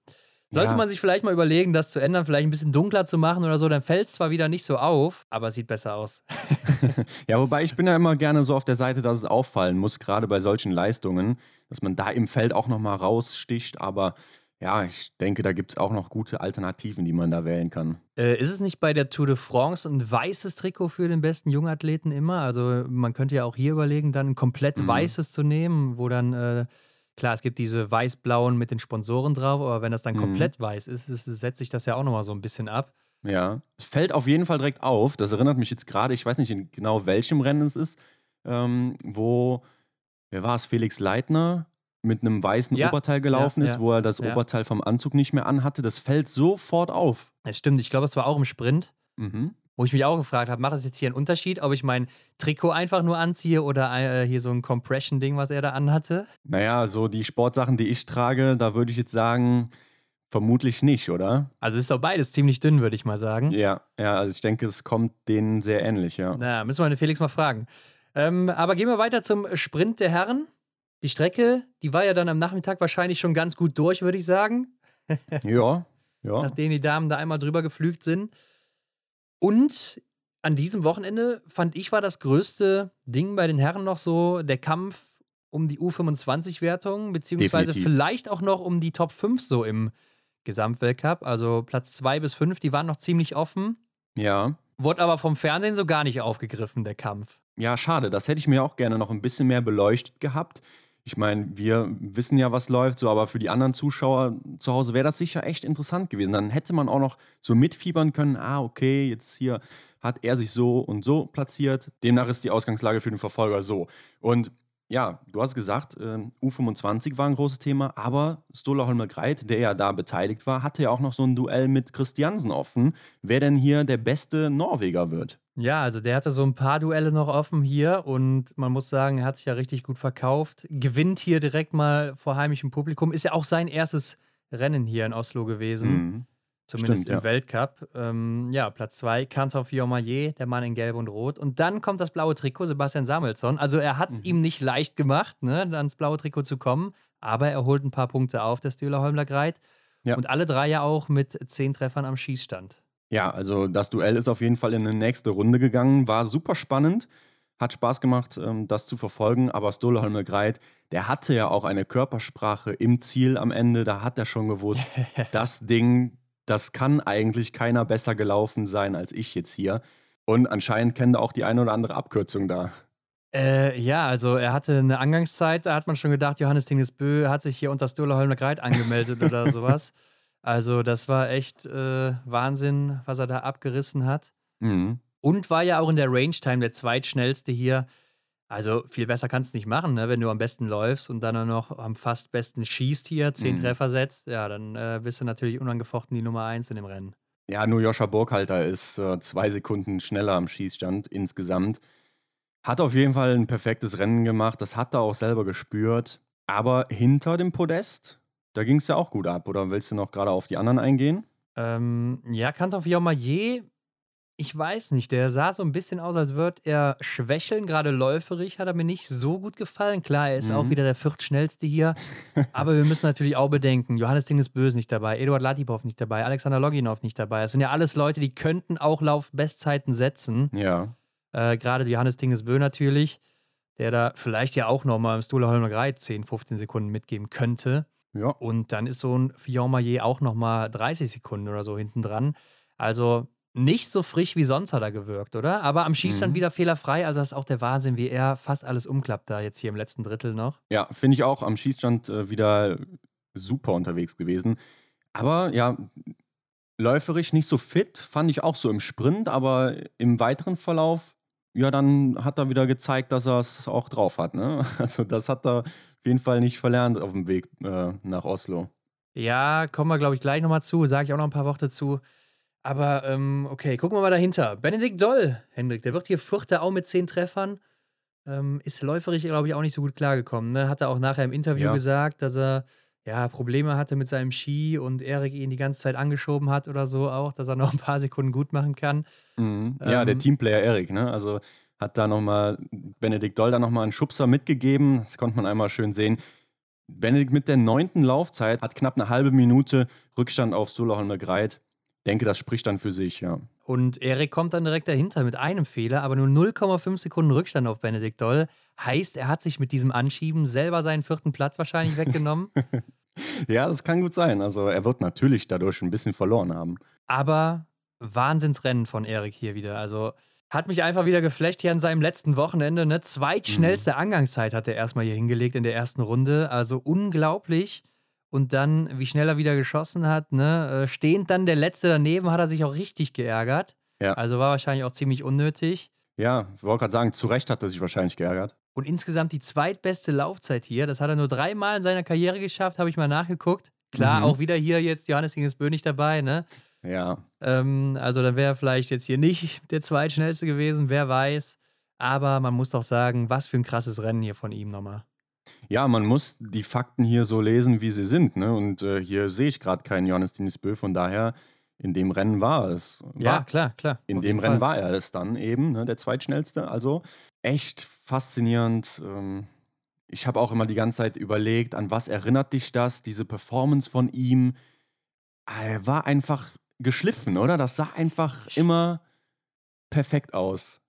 Sollte Ja. man sich vielleicht mal überlegen, das zu ändern, vielleicht ein bisschen dunkler zu machen oder so, dann fällt es zwar wieder nicht so auf, aber es sieht besser aus. Ja, wobei ich bin ja immer gerne so auf der Seite, dass es auffallen muss, gerade bei solchen Leistungen, dass man da im Feld auch nochmal raussticht. Aber ja, ich denke, da gibt es auch noch gute Alternativen, die man da wählen kann. Äh, ist es nicht bei der Tour de France ein weißes Trikot für den besten Jungathleten immer? Also man könnte ja auch hier überlegen, dann ein komplett Mhm. weißes zu nehmen, wo dann, äh, klar, es gibt diese weiß-blauen mit den Sponsoren drauf, aber wenn das dann Mhm. komplett weiß ist, ist, setzt sich das ja auch nochmal so ein bisschen ab. Ja, es fällt auf jeden Fall direkt auf. Das erinnert mich jetzt gerade, ich weiß nicht in genau welchem Rennen es ist, ähm, wo, wer war es, Felix Leitner mit einem weißen Ja, Oberteil gelaufen ja, ist, ja, wo er das. Oberteil vom Anzug nicht mehr anhatte. Das fällt sofort auf. Es stimmt, ich glaube, es war auch im Sprint. Mhm. Wo ich mich auch gefragt habe, macht das jetzt hier einen Unterschied, ob ich mein Trikot einfach nur anziehe oder äh, hier so ein Compression-Ding, was er da anhatte? Naja, so die Sportsachen, die ich trage, da würde ich jetzt sagen, vermutlich nicht, oder? Also ist doch beides ziemlich dünn, würde ich mal sagen. Ja, ja, also ich denke, es kommt denen sehr ähnlich, ja. Na, müssen wir den Felix mal fragen. Ähm, aber gehen wir weiter zum Sprint der Herren. Die Strecke, die war ja dann am Nachmittag wahrscheinlich schon ganz gut durch, würde ich sagen. ja, ja. Nachdem die Damen da einmal drüber geflügt sind. Und an diesem Wochenende fand ich war das größte Ding bei den Herren noch so der Kampf um die U25-Wertung, beziehungsweise Definitiv. vielleicht auch noch um die Top 5 so im Gesamtweltcup. Also Platz 2 bis 5, die waren noch ziemlich offen. Ja. Wurde aber vom Fernsehen so gar nicht aufgegriffen, der Kampf. Ja, schade. Das hätte ich mir auch gerne noch ein bisschen mehr beleuchtet gehabt. Ich meine, wir wissen ja, was läuft, so, aber für die anderen Zuschauer zu Hause wäre das sicher echt interessant gewesen. Dann hätte man auch noch so mitfiebern können, ah, okay, jetzt hier hat er sich so und so platziert. Demnach ist die Ausgangslage für den Verfolger so. Und ja, du hast gesagt, äh, U25 war ein großes Thema, aber Stola Holmer Greit, der ja da beteiligt war, hatte ja auch noch so ein Duell mit Christiansen offen, wer denn hier der beste Norweger wird. Ja, also der hatte so ein paar Duelle noch offen hier und man muss sagen, er hat sich ja richtig gut verkauft. Gewinnt hier direkt mal vor heimischem Publikum. Ist ja auch sein erstes Rennen hier in Oslo gewesen. Mhm. Zumindest Stimmt, im ja. Weltcup. Ähm, ja, Platz 2, Kantor Fiormaillet, der Mann in Gelb und Rot. Und dann kommt das blaue Trikot, Sebastian Samuelsson. Also er hat es Mhm. ihm nicht leicht gemacht, ne, ans blaue Trikot zu kommen. Aber er holt ein paar Punkte auf, der Stühler Holmler Greit. Ja. Und alle drei ja auch mit zehn Treffern am Schießstand. Ja, also das Duell ist auf jeden Fall in eine nächste Runde gegangen. War super spannend. Hat Spaß gemacht, ähm, das zu verfolgen. Aber Stole Holmer Greit, der hatte ja auch eine Körpersprache im Ziel am Ende. Da hat er schon gewusst, das Ding, das kann eigentlich keiner besser gelaufen sein als ich jetzt hier. Und anscheinend kennt er auch die eine oder andere Abkürzung da. Äh, ja, also er hatte eine Angangszeit, da hat man schon gedacht, Johannes Dingesbö hat sich hier unter Stola Holmler Greit angemeldet oder sowas. Also das war echt äh, Wahnsinn, was er da abgerissen hat. Mhm. Und war ja auch in der Range Time der zweitschnellste hier. Also viel besser kannst du nicht machen, ne? wenn du am besten läufst und dann noch am fast besten schießt hier, zehn Mhm. Treffer setzt. Ja, dann äh, bist du natürlich unangefochten die Nummer eins in dem Rennen. Ja, nur Joscha Burkhalter ist äh, zwei Sekunden schneller am Schießstand insgesamt. Hat auf jeden Fall ein perfektes Rennen gemacht, das hat er auch selber gespürt. Aber hinter dem Podest, da ging es ja auch gut ab. Oder willst du noch gerade auf die anderen eingehen? Ähm, ja, Kantor Fiormaillet, ich weiß nicht, der sah so ein bisschen aus, als würde er schwächeln. Gerade läuferig hat er mir nicht so gut gefallen. Klar, er ist Mhm. auch wieder der viertschnellste hier. aber wir müssen natürlich auch bedenken, Johannes Dingesbö ist nicht dabei, Eduard Latipov nicht dabei, Alexander Loginov nicht dabei. Das sind ja alles Leute, die könnten auch Laufbestzeiten setzen. Ja. Äh, Gerade Johannes Dingesbö natürlich, der da vielleicht ja auch nochmal im Stula Holmer Greit 10, 15 Sekunden mitgeben könnte. Ja. Und dann ist so ein Fillon-Maillet auch nochmal 30 Sekunden oder so hinten dran. Also nicht so frisch wie sonst hat er gewirkt, oder? Aber am Schießstand Mhm. wieder fehlerfrei. Also das ist auch der Wahnsinn, wie er fast alles umklappt da jetzt hier im letzten Drittel noch. Ja, finde ich auch am Schießstand äh, wieder super unterwegs gewesen. Aber ja, läuferisch nicht so fit, fand ich auch so im Sprint, aber im weiteren Verlauf, ja, dann hat er wieder gezeigt, dass er es auch drauf hat. Ne? Also das hat er auf jeden Fall nicht verlernt auf dem Weg äh, nach Oslo. Ja, kommen wir, glaube ich, gleich nochmal zu. Sage ich auch noch ein paar Worte zu. Aber ähm, okay, gucken wir mal dahinter. Benedikt Doll, Hendrik, der wird hier Vierter auch mit zehn Treffern. Ähm, ist läuferisch, glaube ich, auch nicht so gut klargekommen. Ne? Hat er auch nachher im Interview Ja. gesagt, dass er ja, Probleme hatte mit seinem Ski und Erik ihn die ganze Zeit angeschoben hat oder so auch, dass er noch ein paar Sekunden gut machen kann. Mhm. Ja, der Ähm, Teamplayer Erik, ne? Also hat da nochmal Benedikt Doll da nochmal einen Schubser mitgegeben. Das konnte man einmal schön sehen. Benedikt mit der neunten Laufzeit hat knapp eine halbe Minute Rückstand auf Soloholmer Greit. Denke, das spricht dann für sich, ja. Und Erik kommt dann direkt dahinter mit einem Fehler, aber nur 0,5 Sekunden Rückstand auf Benedikt Doll. Heißt, er hat sich mit diesem Anschieben selber seinen vierten Platz wahrscheinlich weggenommen. Ja, das kann gut sein. Also er wird natürlich dadurch ein bisschen verloren haben. Aber Wahnsinnsrennen von Erik hier wieder. Also hat mich einfach wieder geflecht hier an seinem letzten Wochenende. Ne? Zweitschnellste Angangszeit hat er erstmal hier hingelegt in der ersten Runde. Also unglaublich. Und dann, wie schnell er wieder geschossen hat, ne? äh, stehend dann der Letzte daneben, hat er sich auch richtig geärgert. Ja. Also war wahrscheinlich auch ziemlich unnötig. Ja, ich wollte gerade sagen, zu Recht hat er sich wahrscheinlich geärgert. Und insgesamt die zweitbeste Laufzeit hier. Das hat er nur dreimal in seiner Karriere geschafft, habe ich mal nachgeguckt. Klar, Mhm. auch wieder hier jetzt Johannes Dingesbö nicht dabei, ne? Ja, Ähm, also dann wäre er vielleicht jetzt hier nicht der zweitschnellste gewesen, wer weiß. Aber man muss doch sagen, was für ein krasses Rennen hier von ihm nochmal. Ja, man muss die Fakten hier so lesen, wie sie sind. Ne? Und äh, hier sehe ich gerade keinen Johannes Dinisbö. Von daher, in dem Rennen war es. War, Ja, klar, klar. In dem Rennen Fall. war er es dann eben, ne? der zweitschnellste. Also echt faszinierend. Ähm, ich habe auch immer die ganze Zeit überlegt, an was erinnert dich das, diese Performance von ihm. Ah, er war einfach geschliffen, oder? Das sah einfach immer perfekt aus.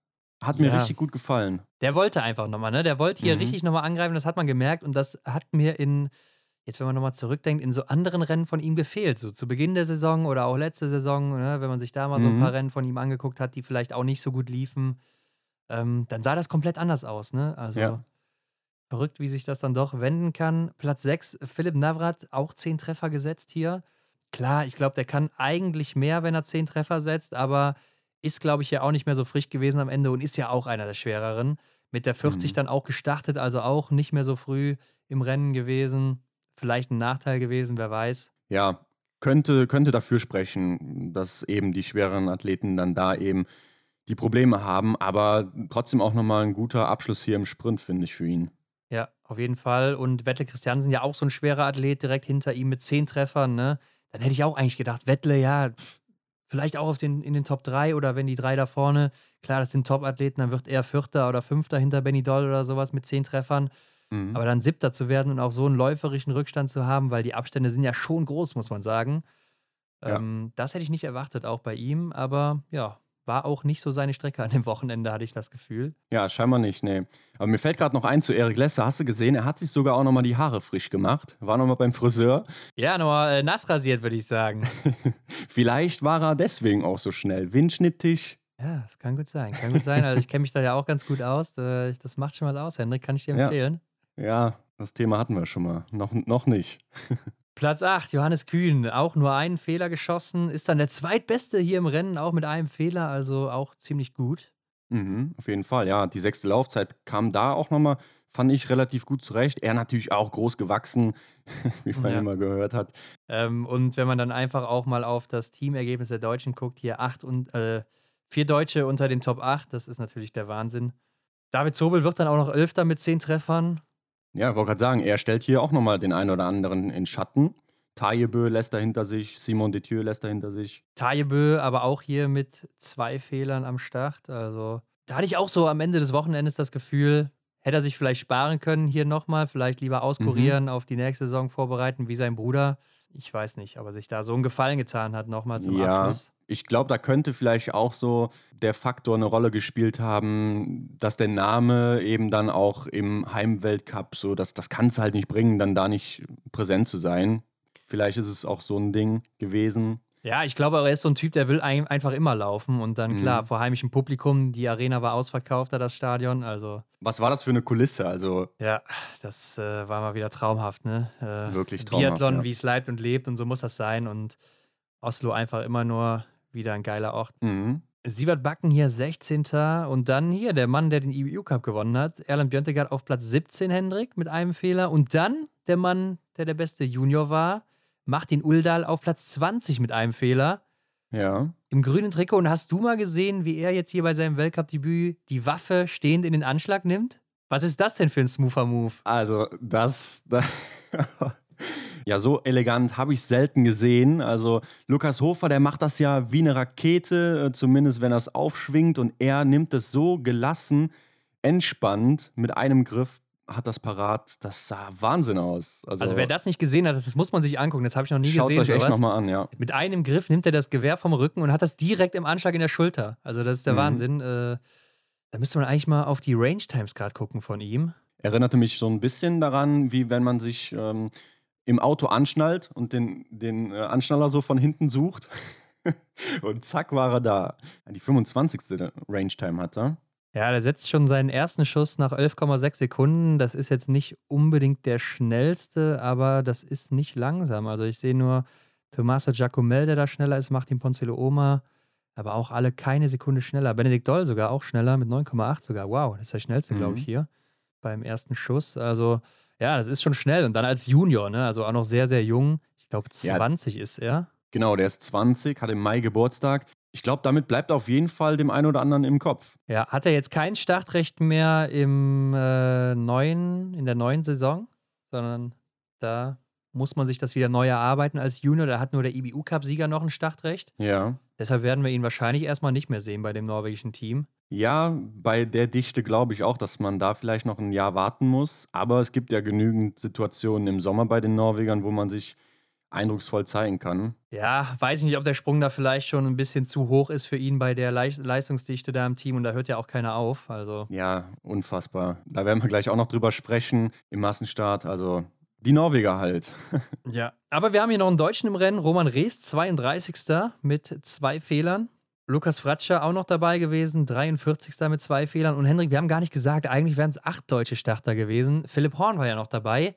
Hat mir Ja. richtig gut gefallen. Der wollte einfach nochmal, ne? Der wollte hier Mhm. richtig nochmal angreifen, das hat man gemerkt und das hat mir in, jetzt wenn man nochmal zurückdenkt, in so anderen Rennen von ihm gefehlt. So zu Beginn der Saison oder auch letzte Saison, ne? wenn man sich da mal so ein Mhm. paar Rennen von ihm angeguckt hat, die vielleicht auch nicht so gut liefen, ähm, dann sah das komplett anders aus, ne? Also Ja. verrückt, wie sich das dann doch wenden kann. Platz 6, Philipp Navrat, auch 10 Treffer gesetzt hier. Klar, ich glaube, der kann eigentlich mehr, wenn er 10 Treffer setzt, aber ist, glaube ich, ja auch nicht mehr so frisch gewesen am Ende und ist ja auch einer der schwereren. Mit der 40 Mhm. dann auch gestartet, also auch nicht mehr so früh im Rennen gewesen. Vielleicht ein Nachteil gewesen, wer weiß. Ja, könnte, könnte dafür sprechen, dass eben die schwereren Athleten dann da eben die Probleme haben, aber trotzdem auch nochmal ein guter Abschluss hier im Sprint, finde ich, für ihn. Ja, auf jeden Fall. Und Wettle Christiansen ja auch so ein schwerer Athlet direkt hinter ihm mit 10 Treffern, ne? Dann hätte ich auch eigentlich gedacht, Wettle, ja, pff, vielleicht auch auf den, in den Top 3 oder wenn die drei da vorne, klar, das sind Top-Athleten, dann wird er Vierter oder Fünfter hinter Benny Doll oder sowas mit 10 Treffern. Mhm. Aber dann Siebter zu werden und auch so einen läuferischen Rückstand zu haben, weil die Abstände sind ja schon groß, muss man sagen. Ja. Ähm, das hätte ich nicht erwartet, auch bei ihm. Aber ja, war auch nicht so seine Strecke an dem Wochenende, hatte ich das Gefühl. Ja, scheinbar nicht, nee. Aber mir fällt gerade noch ein zu Erik Lesser. Hast du gesehen, er hat sich sogar auch nochmal die Haare frisch gemacht. War nochmal beim Friseur. Ja, nochmal äh, nass rasiert, würde ich sagen. Vielleicht war er deswegen auch so schnell. Windschnittig. Ja, das kann gut sein. Kann gut sein. Also ich kenne mich da ja auch ganz gut aus. Äh, Das macht schon was aus, Hendrik. Kann ich dir Ja. empfehlen. Ja, das Thema hatten wir schon mal. Noch, noch nicht. Platz 8, Johannes Kühn. Auch nur einen Fehler geschossen. Ist dann der zweitbeste hier im Rennen, auch mit einem Fehler. Also auch ziemlich gut. Mhm, auf jeden Fall, ja. Die sechste Laufzeit kam da auch nochmal, fand ich relativ gut zurecht. Er natürlich auch groß gewachsen, wie man Ja. immer gehört hat. Ähm, und wenn man dann einfach auch mal auf das Teamergebnis der Deutschen guckt, hier acht und äh, vier Deutsche unter den Top 8, das ist natürlich der Wahnsinn. David Zobel wird dann auch noch Elfter mit zehn Treffern. Ja, ich wollte gerade sagen, er stellt hier auch nochmal den einen oder anderen in Schatten. Tajebö lässt er hinter sich, Simon Detieu lässt er hinter sich. Tajebö aber auch hier mit zwei Fehlern am Start. Also da hatte ich auch so am Ende des Wochenendes das Gefühl, hätte er sich vielleicht sparen können hier nochmal, vielleicht lieber auskurieren, auf die nächste Saison vorbereiten, wie sein Bruder. Ich weiß nicht, aber sich da so einen Gefallen getan hat nochmal zum Ja. Abschluss. Ich glaube, da könnte vielleicht auch so der Faktor eine Rolle gespielt haben, dass der Name eben dann auch im Heimweltcup so, das, das kann es halt nicht bringen, dann da nicht präsent zu sein. Vielleicht ist es auch so ein Ding gewesen. Ja, ich glaube, er ist so ein Typ, der will ein, einfach immer laufen und dann, klar, Mhm. vor heimischem Publikum, die Arena war ausverkauft, da das Stadion, also Was war das für eine Kulisse? Also ja, das äh, war mal wieder traumhaft, ne? Äh, Wirklich traumhaft, Biathlon, ja. wie es leibt und lebt und so muss das sein und Oslo einfach immer nur wieder ein geiler Ort. mhm. Siebert Backen hier 16. Und dann hier der Mann, der den IBU Cup gewonnen hat, Erland Björntegard auf Platz 17, Hendrik, mit einem Fehler. Und dann der Mann, der der beste Junior war, Martin Uldal auf Platz 20 mit einem Fehler. ja. Im grünen Trikot. Und hast du mal gesehen, wie er jetzt hier bei seinem Weltcup-Debüt die Waffe stehend in den Anschlag nimmt? Was ist das denn für ein smoother Move? Also, das. das ja, so elegant habe ich selten gesehen. Also, Lukas Hofer, der macht das ja wie eine Rakete, äh, zumindest wenn er es aufschwingt. Und er nimmt es so gelassen, entspannt mit einem Griff, hat das parat. Das sah Wahnsinn aus. Also, Also, wer das nicht gesehen hat, das muss man sich angucken. Das habe ich noch nie schaut gesehen. euch echt nochmal an, ja. Mit einem Griff nimmt er das Gewehr vom Rücken und hat das direkt im Anschlag in der Schulter. Also, das ist der Mhm. Wahnsinn. Äh, da müsste man eigentlich mal auf die Range Times gerade gucken von ihm. Erinnerte mich so ein bisschen daran, wie wenn man sich ähm, im Auto anschnallt und den, den äh, Anschnaller so von hinten sucht. und zack war er da. Die 25. Range-Time hat er. Ja, der setzt schon seinen ersten Schuss nach 11,6 Sekunden. Das ist jetzt nicht unbedingt der schnellste, aber das ist nicht langsam. Also, ich sehe nur Tommaso Giacomel, der da schneller ist, Martin Ponzilo Oma, aber auch alle keine Sekunde schneller. Benedikt Doll sogar auch schneller mit 9,8 sogar. Wow, das ist der schnellste, glaube ich, Mhm. hier beim ersten Schuss. Also, ja, das ist schon schnell. Und dann als Junior, ne? Also auch noch sehr, sehr jung. Ich glaube, Ja. 20 ist er. Genau, der ist 20, hat im Mai Geburtstag. Ich glaube, damit bleibt auf jeden Fall dem einen oder anderen im Kopf. Ja, hat er jetzt kein Startrecht mehr im äh, neuen, in der neuen Saison, sondern da muss man sich das wieder neu erarbeiten als Junior. Da hat nur der IBU-Cup-Sieger noch ein Startrecht. Ja. Deshalb werden wir ihn wahrscheinlich erstmal nicht mehr sehen bei dem norwegischen Team. Ja, bei der Dichte glaube ich auch, dass man da vielleicht noch ein Jahr warten muss. Aber es gibt ja genügend Situationen im Sommer bei den Norwegern, wo man sich eindrucksvoll zeigen kann. Ja, weiß ich nicht, ob der Sprung da vielleicht schon ein bisschen zu hoch ist für ihn bei der Leistungsdichte da im Team und da hört ja auch keiner auf. Also. Ja, unfassbar. Da werden wir gleich auch noch drüber sprechen im Massenstart. Also die Norweger halt. ja, aber wir haben hier noch einen Deutschen im Rennen, Roman Rees, 32. mit zwei Fehlern. Lukas Fratscher auch noch dabei gewesen, 43. mit zwei Fehlern. Und Hendrik, wir haben gar nicht gesagt, eigentlich wären es acht deutsche Starter gewesen. Philipp Horn war ja noch dabei.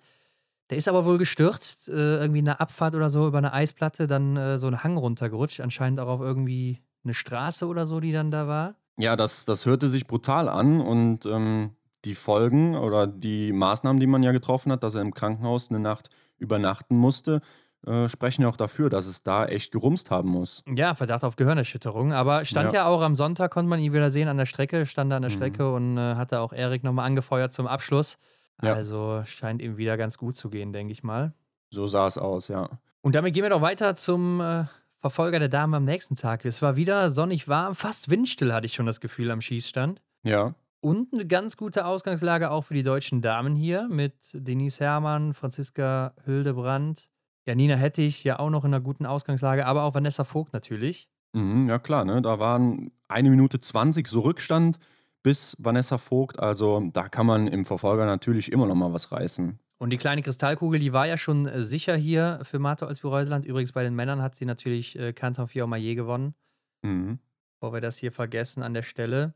Der ist aber wohl gestürzt, äh, irgendwie in einer Abfahrt oder so über eine Eisplatte, dann äh, so einen Hang runtergerutscht, anscheinend auch auf irgendwie eine Straße oder so, die dann da war. Ja, das, das hörte sich brutal an und ähm, die Folgen oder die Maßnahmen, die man ja getroffen hat, dass er im Krankenhaus eine Nacht übernachten musste, äh, sprechen ja auch dafür, dass es da echt gerumst haben muss. Ja, Verdacht auf Gehirnerschütterung. Aber stand ja. ja auch am Sonntag, konnte man ihn wieder sehen an der Strecke, stand da an der mhm. Strecke und äh, hatte auch Erik nochmal angefeuert zum Abschluss. Ja. Also scheint ihm wieder ganz gut zu gehen, denke ich mal. So sah es aus, ja. Und damit gehen wir doch weiter zum äh, Verfolger der Dame am nächsten Tag. Es war wieder sonnig warm, fast windstill hatte ich schon das Gefühl am Schießstand. Ja. Und eine ganz gute Ausgangslage auch für die deutschen Damen hier mit Denise Herrmann, Franziska Hildebrand, ja, Nina Hettich ja auch noch in einer guten Ausgangslage, aber auch Vanessa Vogt natürlich. Mhm, ja, klar, ne? Da waren eine Minute 20 so Rückstand bis Vanessa Vogt. Also da kann man im Verfolger natürlich immer noch mal was reißen. Und die kleine Kristallkugel, die war ja schon äh, sicher hier für Martha Olsby-Reuseland. Übrigens bei den Männern hat sie natürlich äh, Canton Fiormaillet gewonnen. Mhm. Bevor wir das hier vergessen an der Stelle.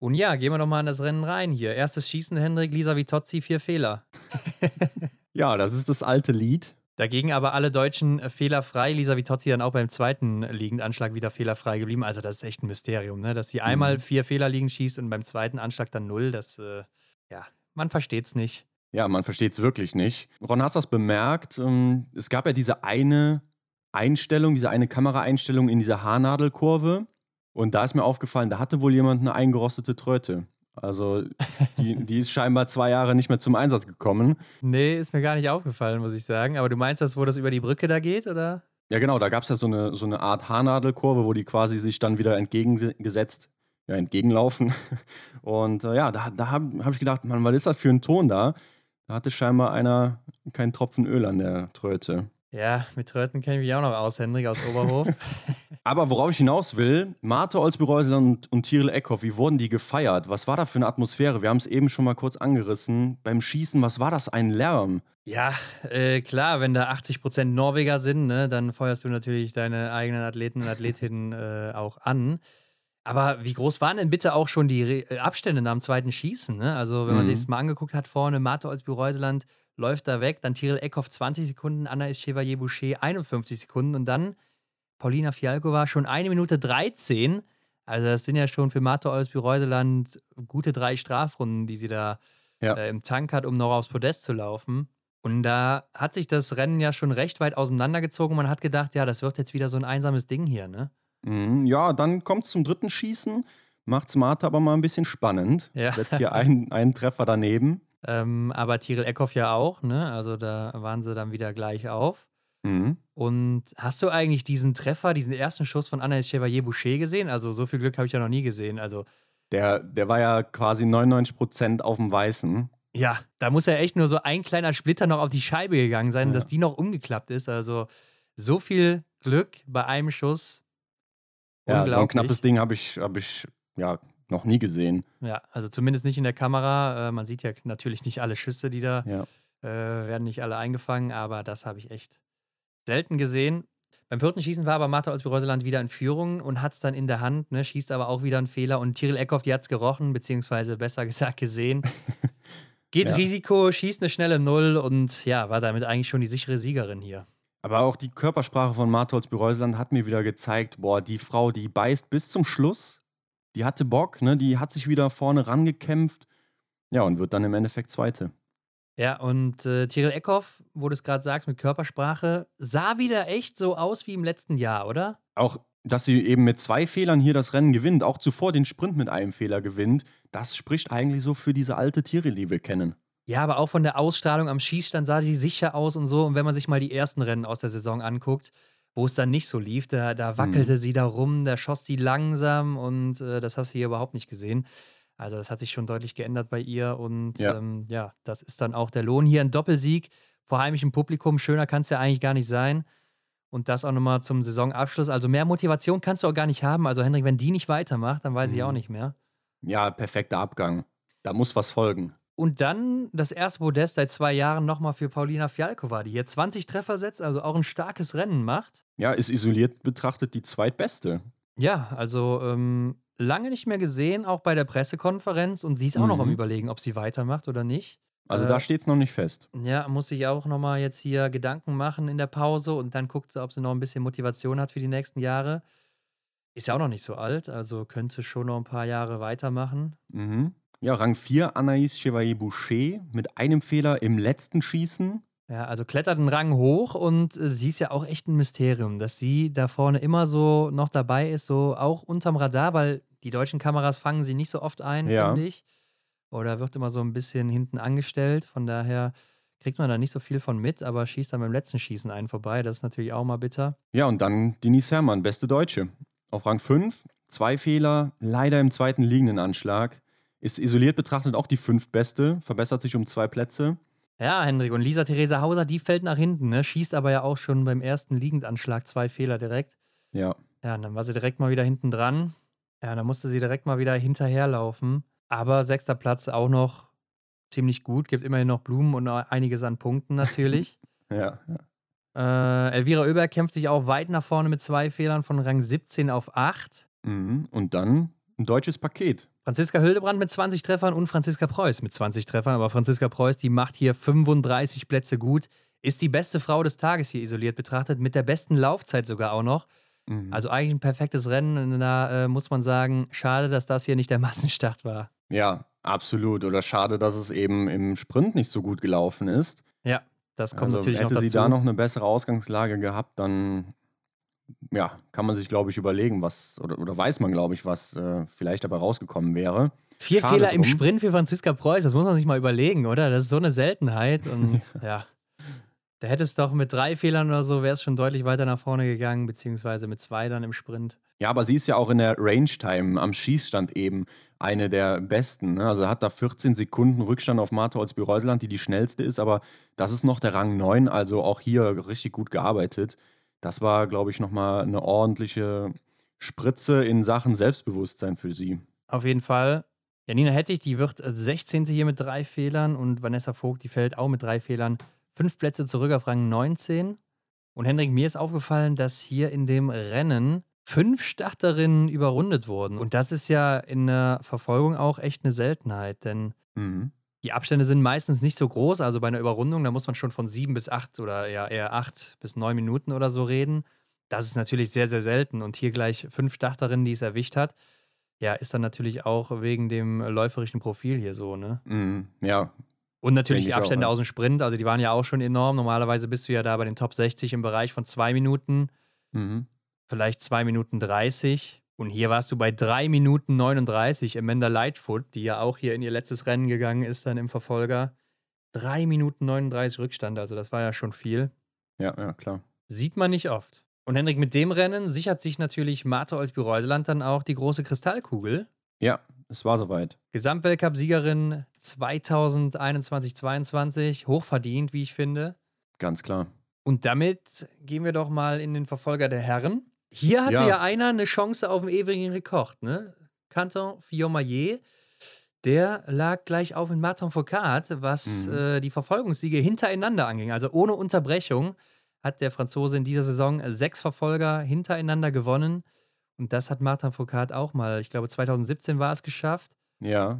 Und ja, gehen wir noch mal in das Rennen rein hier. Erstes Schießen, Hendrik, Lisa Vitozzi, vier Fehler. ja, das ist das alte Lied. Dagegen aber alle Deutschen äh, fehlerfrei. Lisa Vitozzi dann auch beim zweiten Liegendanschlag wieder fehlerfrei geblieben. Also, das ist echt ein Mysterium, ne? dass sie einmal mhm. vier Fehler liegen schießt und beim zweiten Anschlag dann null. Das, äh, ja, man versteht es nicht. Ja, man versteht es wirklich nicht. Ron, hast das bemerkt? Ähm, es gab ja diese eine Einstellung, diese eine Kameraeinstellung in dieser Haarnadelkurve. Und da ist mir aufgefallen, da hatte wohl jemand eine eingerostete Tröte. Also die, die ist scheinbar zwei Jahre nicht mehr zum Einsatz gekommen. Nee, ist mir gar nicht aufgefallen, muss ich sagen. Aber du meinst das, wo das über die Brücke da geht, oder? Ja, genau, da gab es ja so eine, so eine Art Haarnadelkurve, wo die quasi sich dann wieder entgegengesetzt, ja, entgegenlaufen. Und äh, ja, da, da habe hab ich gedacht, Mann, was ist das für ein Ton da? Da hatte scheinbar einer keinen Tropfen Öl an der Tröte. Ja, mit Tröten kenne ich mich auch noch aus, Hendrik aus Oberhof. Aber worauf ich hinaus will, Marte Olsby-Reusel und, und Tyrell Eckhoff, wie wurden die gefeiert? Was war da für eine Atmosphäre? Wir haben es eben schon mal kurz angerissen. Beim Schießen, was war das ein Lärm? Ja, äh, klar, wenn da 80% Norweger sind, ne, dann feuerst du natürlich deine eigenen Athleten und Athletinnen äh, auch an. Aber wie groß waren denn bitte auch schon die Re Abstände nach dem zweiten Schießen? Ne? Also, wenn man mhm. sich das mal angeguckt hat, vorne Marte Olsby-Reuseland läuft da weg, dann Tyrell Eckhoff 20 Sekunden, Anna ist Chevalier Boucher 51 Sekunden und dann Paulina Fialkova schon eine Minute 13. Also das sind ja schon für Marta Olsby-Reuseland gute drei Strafrunden, die sie da ja. äh, im Tank hat, um noch aufs Podest zu laufen. Und da hat sich das Rennen ja schon recht weit auseinandergezogen. Man hat gedacht, ja, das wird jetzt wieder so ein einsames Ding hier, ne? Mhm, ja, dann kommt es zum dritten Schießen, macht Marta aber mal ein bisschen spannend. Ja. Setzt hier einen, einen Treffer daneben. Ähm, aber Tyrell Eckhoff ja auch, ne? Also da waren sie dann wieder gleich auf. Mhm. Und hast du eigentlich diesen Treffer, diesen ersten Schuss von Anaïs Chevalier Boucher gesehen? Also so viel Glück habe ich ja noch nie gesehen. Also der, der war ja quasi 99% auf dem Weißen. Ja, da muss ja echt nur so ein kleiner Splitter noch auf die Scheibe gegangen sein, ja. dass die noch umgeklappt ist. Also so viel Glück bei einem Schuss. Ja, so ein knappes Ding habe ich, hab ich ja noch nie gesehen. Ja, also zumindest nicht in der Kamera. Äh, man sieht ja natürlich nicht alle Schüsse, die da ja. äh, werden nicht alle eingefangen, aber das habe ich echt selten gesehen. Beim vierten Schießen war aber Martha Olsby-Reuseland wieder in Führung und hat es dann in der Hand, ne, schießt aber auch wieder einen Fehler. Und Tyrell Eckhoff, die hat es gerochen, beziehungsweise besser gesagt gesehen. Geht ja. Risiko, schießt eine schnelle Null und ja, war damit eigentlich schon die sichere Siegerin hier. Aber auch die Körpersprache von Martha Olsby-Reuseland hat mir wieder gezeigt, boah, die Frau, die beißt bis zum Schluss. Die hatte Bock, ne? Die hat sich wieder vorne rangekämpft. Ja, und wird dann im Endeffekt Zweite. Ja, und äh, Tyrell Eckhoff, wo du es gerade sagst, mit Körpersprache, sah wieder echt so aus wie im letzten Jahr, oder? Auch, dass sie eben mit zwei Fehlern hier das Rennen gewinnt, auch zuvor den Sprint mit einem Fehler gewinnt, das spricht eigentlich so für diese alte Tyrell, die wir kennen. Ja, aber auch von der Ausstrahlung am Schießstand sah sie sicher aus und so. Und wenn man sich mal die ersten Rennen aus der Saison anguckt, wo es dann nicht so lief, da, da wackelte Mhm. sie da rum, da schoss sie langsam und äh, das hast du hier überhaupt nicht gesehen. Also das hat sich schon deutlich geändert bei ihr und Ja. ähm, ja, das ist dann auch der Lohn. Hier ein Doppelsieg vor heimischem Publikum, schöner kann es ja eigentlich gar nicht sein. Und das auch nochmal zum Saisonabschluss. Also mehr Motivation kannst du auch gar nicht haben. Also Hendrik, wenn die nicht weitermacht, dann weiß ich Mhm. auch nicht mehr. Ja, perfekter Abgang. Da muss was folgen. Und dann das erste Podest seit zwei Jahren nochmal für Paulina Fialkova, die hier 20 Treffer setzt, also auch ein starkes Rennen macht. Ja, ist isoliert betrachtet die zweitbeste. Ja, also ähm, lange nicht mehr gesehen, auch bei der Pressekonferenz. Und sie ist auch noch am Mhm. Überlegen, ob sie weitermacht oder nicht. Also Äh, da steht es noch nicht fest. Ja, muss sich auch nochmal jetzt hier Gedanken machen in der Pause und dann guckt sie, ob sie noch ein bisschen Motivation hat für die nächsten Jahre. Ist ja auch noch nicht so alt, also könnte schon noch ein paar Jahre weitermachen. Mhm. Ja, Rang 4 Anaïs Chevalier-Boucher mit einem Fehler im letzten Schießen. Ja, also klettert einen Rang hoch und äh, sie ist ja auch echt ein Mysterium, dass sie da vorne immer so noch dabei ist, so auch unterm Radar, weil die deutschen Kameras fangen sie nicht so oft ein, Ja. finde ich. Oder wird immer so ein bisschen hinten angestellt. Von daher kriegt man da nicht so viel von mit, aber schießt dann beim letzten Schießen einen vorbei. Das ist natürlich auch mal bitter. Ja, und dann Denise Herrmann, beste Deutsche. Auf Rang 5, zwei Fehler, leider im zweiten liegenden Anschlag. Ist isoliert betrachtet auch die fünftbeste, verbessert sich um zwei Plätze. Ja, Hendrik. Und Lisa Theresa Hauser, die fällt nach hinten, ne? schießt aber ja auch schon beim ersten Liegendanschlag zwei Fehler direkt. Ja, Ja, und dann war sie direkt mal wieder hinten dran. Ja, dann musste sie direkt mal wieder hinterherlaufen. Aber sechster Platz auch noch ziemlich gut. Gibt immerhin noch Blumen und noch einiges an Punkten natürlich. ja, ja. äh, Elvira Oeber kämpft sich auch weit nach vorne mit zwei Fehlern von Rang 17 auf 8. Mhm. Und dann ein deutsches Paket. Franziska Hildebrand mit 20 Treffern und Franziska Preuß mit 20 Treffern. Aber Franziska Preuß, die macht hier 35 Plätze gut. Ist die beste Frau des Tages hier isoliert betrachtet, mit der besten Laufzeit sogar auch noch. Mhm. Also eigentlich ein perfektes Rennen. Da äh, muss man sagen, schade, dass das hier nicht der Massenstart war. Ja, absolut. Oder schade, dass es eben im Sprint nicht so gut gelaufen ist. Ja, das kommt also natürlich hätte noch dazu. sie da noch eine bessere Ausgangslage gehabt, dann ja, kann man sich, glaube ich, überlegen, was, oder, oder weiß man, glaube ich, was äh, vielleicht dabei rausgekommen wäre. Vier Schade Fehler im drum. Sprint für Franziska Preuß, das muss man sich mal überlegen, oder? Das ist so eine Seltenheit. Und ja, da hätte es doch mit drei Fehlern oder so, wäre es schon deutlich weiter nach vorne gegangen, beziehungsweise mit zwei dann im Sprint. Ja, aber sie ist ja auch in der Range-Time am Schießstand eben eine der besten. Ne? Also hat da 14 Sekunden Rückstand auf Martha Olsby-Reuseland, die die schnellste ist, aber das ist noch der Rang 9, also auch hier richtig gut gearbeitet. Das war, glaube ich, nochmal eine ordentliche Spritze in Sachen Selbstbewusstsein für sie. Auf jeden Fall. Janina Hettich, die wird äh, 16. hier mit drei Fehlern und Vanessa Vogt, die fällt auch mit drei Fehlern. Fünf Plätze zurück auf Rang 19. Und Hendrik, mir ist aufgefallen, dass hier in dem Rennen fünf Starterinnen überrundet wurden. Und das ist ja in der Verfolgung auch echt eine Seltenheit, denn Mhm. Die Abstände sind meistens nicht so groß. Also bei einer Überrundung, da muss man schon von sieben bis acht oder ja eher acht bis neun Minuten oder so reden. Das ist natürlich sehr, sehr selten. Und hier gleich fünf Starterinnen, die es erwischt hat. Ja, ist dann natürlich auch wegen dem läuferischen Profil hier so, ne? Mhm. Ja, Und natürlich die auch, Abstände ja. aus dem Sprint, also die waren ja auch schon enorm. Normalerweise bist du ja da bei den Top 60 im Bereich von zwei Minuten, mhm. vielleicht zwei Minuten 30. Und hier warst du bei drei Minuten 39. Amanda Lightfoot, die ja auch hier in ihr letztes Rennen gegangen ist, dann im Verfolger. Drei Minuten 39 Rückstand, also das war ja schon viel. ja, ja, klar. Sieht man nicht oft. Und Hendrik, mit dem Rennen sichert sich natürlich Martha Olsby-Reuseland dann auch die große Kristallkugel. Ja, es war soweit. Gesamtweltcup-Siegerin 2021-22, hochverdient, wie ich finde. Ganz klar. Und damit gehen wir doch mal in den Verfolger der Herren. Hier hatte Ja. ja, einer eine Chance auf den ewigen Rekord, ne? Canton Fillon-Maillet. Der lag gleich auf mit Martin Foucault, was Mhm. äh, die Verfolgungssiege hintereinander anging. Also ohne Unterbrechung hat der Franzose in dieser Saison sechs Verfolger hintereinander gewonnen. Und das hat Martin Foucault auch mal, ich glaube 2017 war es geschafft. Ja,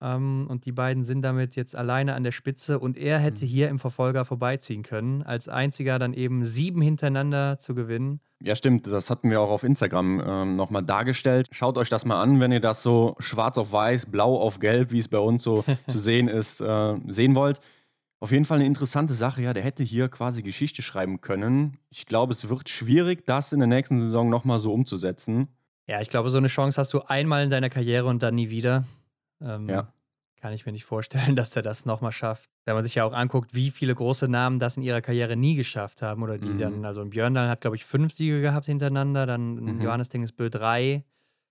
Ähm, und die beiden sind damit jetzt alleine an der Spitze und er hätte Mhm. hier im Verfolger vorbeiziehen können, als einziger dann eben sieben hintereinander zu gewinnen. Ja, stimmt. Das hatten wir auch auf Instagram ähm, nochmal dargestellt. Schaut euch das mal an, wenn ihr das so schwarz auf weiß, blau auf gelb, wie es bei uns so zu sehen ist, äh, sehen wollt. Auf jeden Fall eine interessante Sache. Ja, der hätte hier quasi Geschichte schreiben können. Ich glaube, es wird schwierig, das in der nächsten Saison nochmal so umzusetzen. Ja, ich glaube, so eine Chance hast du einmal in deiner Karriere und dann nie wieder. Ähm, Ja. kann ich mir nicht vorstellen, dass er das nochmal schafft. Wenn man sich ja auch anguckt, wie viele große Namen das in ihrer Karriere nie geschafft haben oder die Mhm. dann, also Björndal hat, glaube ich, fünf Siege gehabt hintereinander, dann Mhm. Johannes Dingesbö drei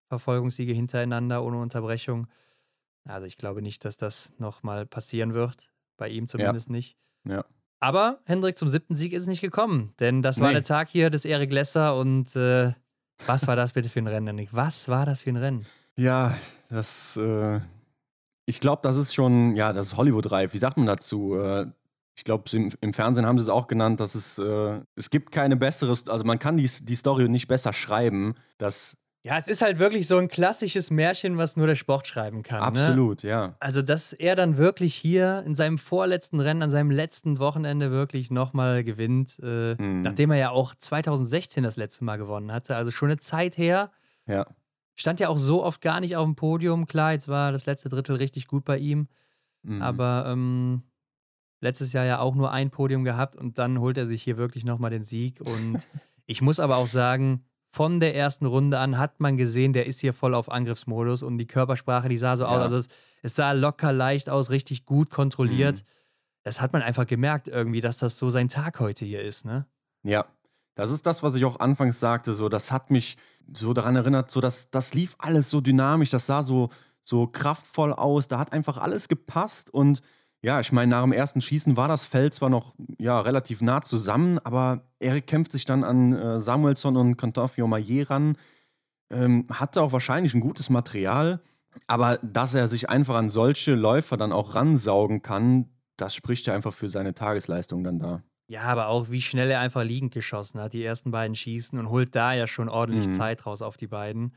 Verfolgungssiege hintereinander ohne Unterbrechung. Also ich glaube nicht, dass das nochmal passieren wird. Bei ihm zumindest nicht. Ja. Aber Hendrik zum siebten Sieg ist es nicht gekommen, denn das war Nee. der Tag hier des Erik Lesser und äh, was war das bitte für ein Rennen, Hendrik? Was war das für ein Rennen? Ja, das, äh, ich glaube, das ist schon, ja, das ist Hollywood-reif. Wie sagt man dazu? Äh, ich glaube, im, Fernsehen haben sie es auch genannt, dass es, äh, es gibt keine besseres, also man kann die, die Story nicht besser schreiben. Das Ja, es ist halt wirklich so ein klassisches Märchen, was nur der Sport schreiben kann. Ne? absolut, ja. Also, dass er dann wirklich hier in seinem vorletzten Rennen, an seinem letzten Wochenende wirklich nochmal gewinnt, äh, Mhm. nachdem er ja auch 2016 das letzte Mal gewonnen hatte. Also schon eine Zeit her. Ja. Stand ja auch so oft gar nicht auf dem Podium. Klar, jetzt war das letzte Drittel richtig gut bei ihm. Mhm. Aber ähm, letztes Jahr ja auch nur ein Podium gehabt und dann holt er sich hier wirklich nochmal den Sieg. Und ich muss aber auch sagen, von der ersten Runde an hat man gesehen, der ist hier voll auf Angriffsmodus und die Körpersprache, die sah so aus. Ja. Also es, es sah locker leicht aus, richtig gut kontrolliert. Mhm. Das hat man einfach gemerkt irgendwie, dass das so sein Tag heute hier ist, ne? Ja, das ist das, was ich auch anfangs sagte. So, das hat mich so daran erinnert, so dass das lief alles so dynamisch, das sah so, so kraftvoll aus. Da hat einfach alles gepasst. Und ja, ich meine, nach dem ersten Schießen war das Feld zwar noch ja, relativ nah zusammen, aber Erik kämpft sich dann an äh, Samuelsson und Contafio Maillet ran. Ähm, hatte auch wahrscheinlich ein gutes Material, aber dass er sich einfach an solche Läufer dann auch ransaugen kann, das spricht ja einfach für seine Tagesleistung dann da. Ja, aber auch wie schnell er einfach liegend geschossen hat, die ersten beiden Schießen und holt da ja schon ordentlich Mhm. Zeit raus auf die beiden.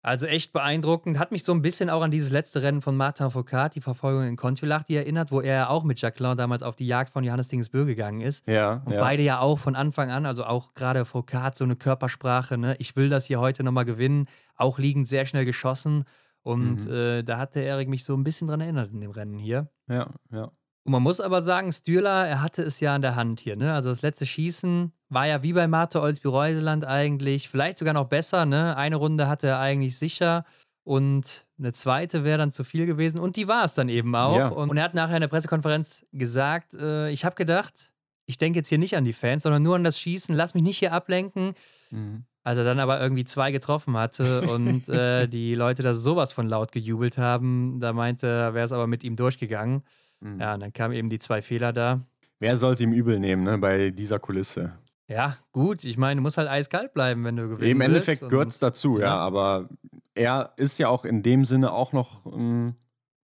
Also echt beeindruckend. Hat mich so ein bisschen auch an dieses letzte Rennen von Martin Foucault, die Verfolgung in Kontiolahti erinnert, wo er ja auch mit Jacqueline damals auf die Jagd von Johannes Dingesbö gegangen ist. Ja, Und ja. beide ja auch von Anfang an, also auch gerade Foucault, so eine Körpersprache, ne? Ich will das hier heute nochmal gewinnen. Auch liegend sehr schnell geschossen. Und Mhm. äh, da hat der Erik mich so ein bisschen dran erinnert in dem Rennen hier. Ja, ja. Und man muss aber sagen, Stühler, er hatte es ja in der Hand hier. Ne? Also das letzte Schießen war ja wie bei Marte Olsby-Reuseland eigentlich, vielleicht sogar noch besser. Ne? Eine Runde hatte er eigentlich sicher und eine zweite wäre dann zu viel gewesen. Und die war es dann eben auch. Ja. Und, und er hat nachher in der Pressekonferenz gesagt, äh, ich habe gedacht, ich denke jetzt hier nicht an die Fans, sondern nur an das Schießen. Lass mich nicht hier ablenken. Mhm. Als er dann aber irgendwie zwei getroffen hatte und äh, die Leute da sowas von laut gejubelt haben, da meinte er, wäre es aber mit ihm durchgegangen. Mhm. Ja, und dann kamen eben die zwei Fehler da. Wer soll es ihm übel nehmen, ne, bei dieser Kulisse? Ja, gut, ich meine, du musst halt eiskalt bleiben, wenn du gewinnst. Im Endeffekt gehört es dazu, ja. Ja. aber er ist ja auch in dem Sinne auch noch ähm,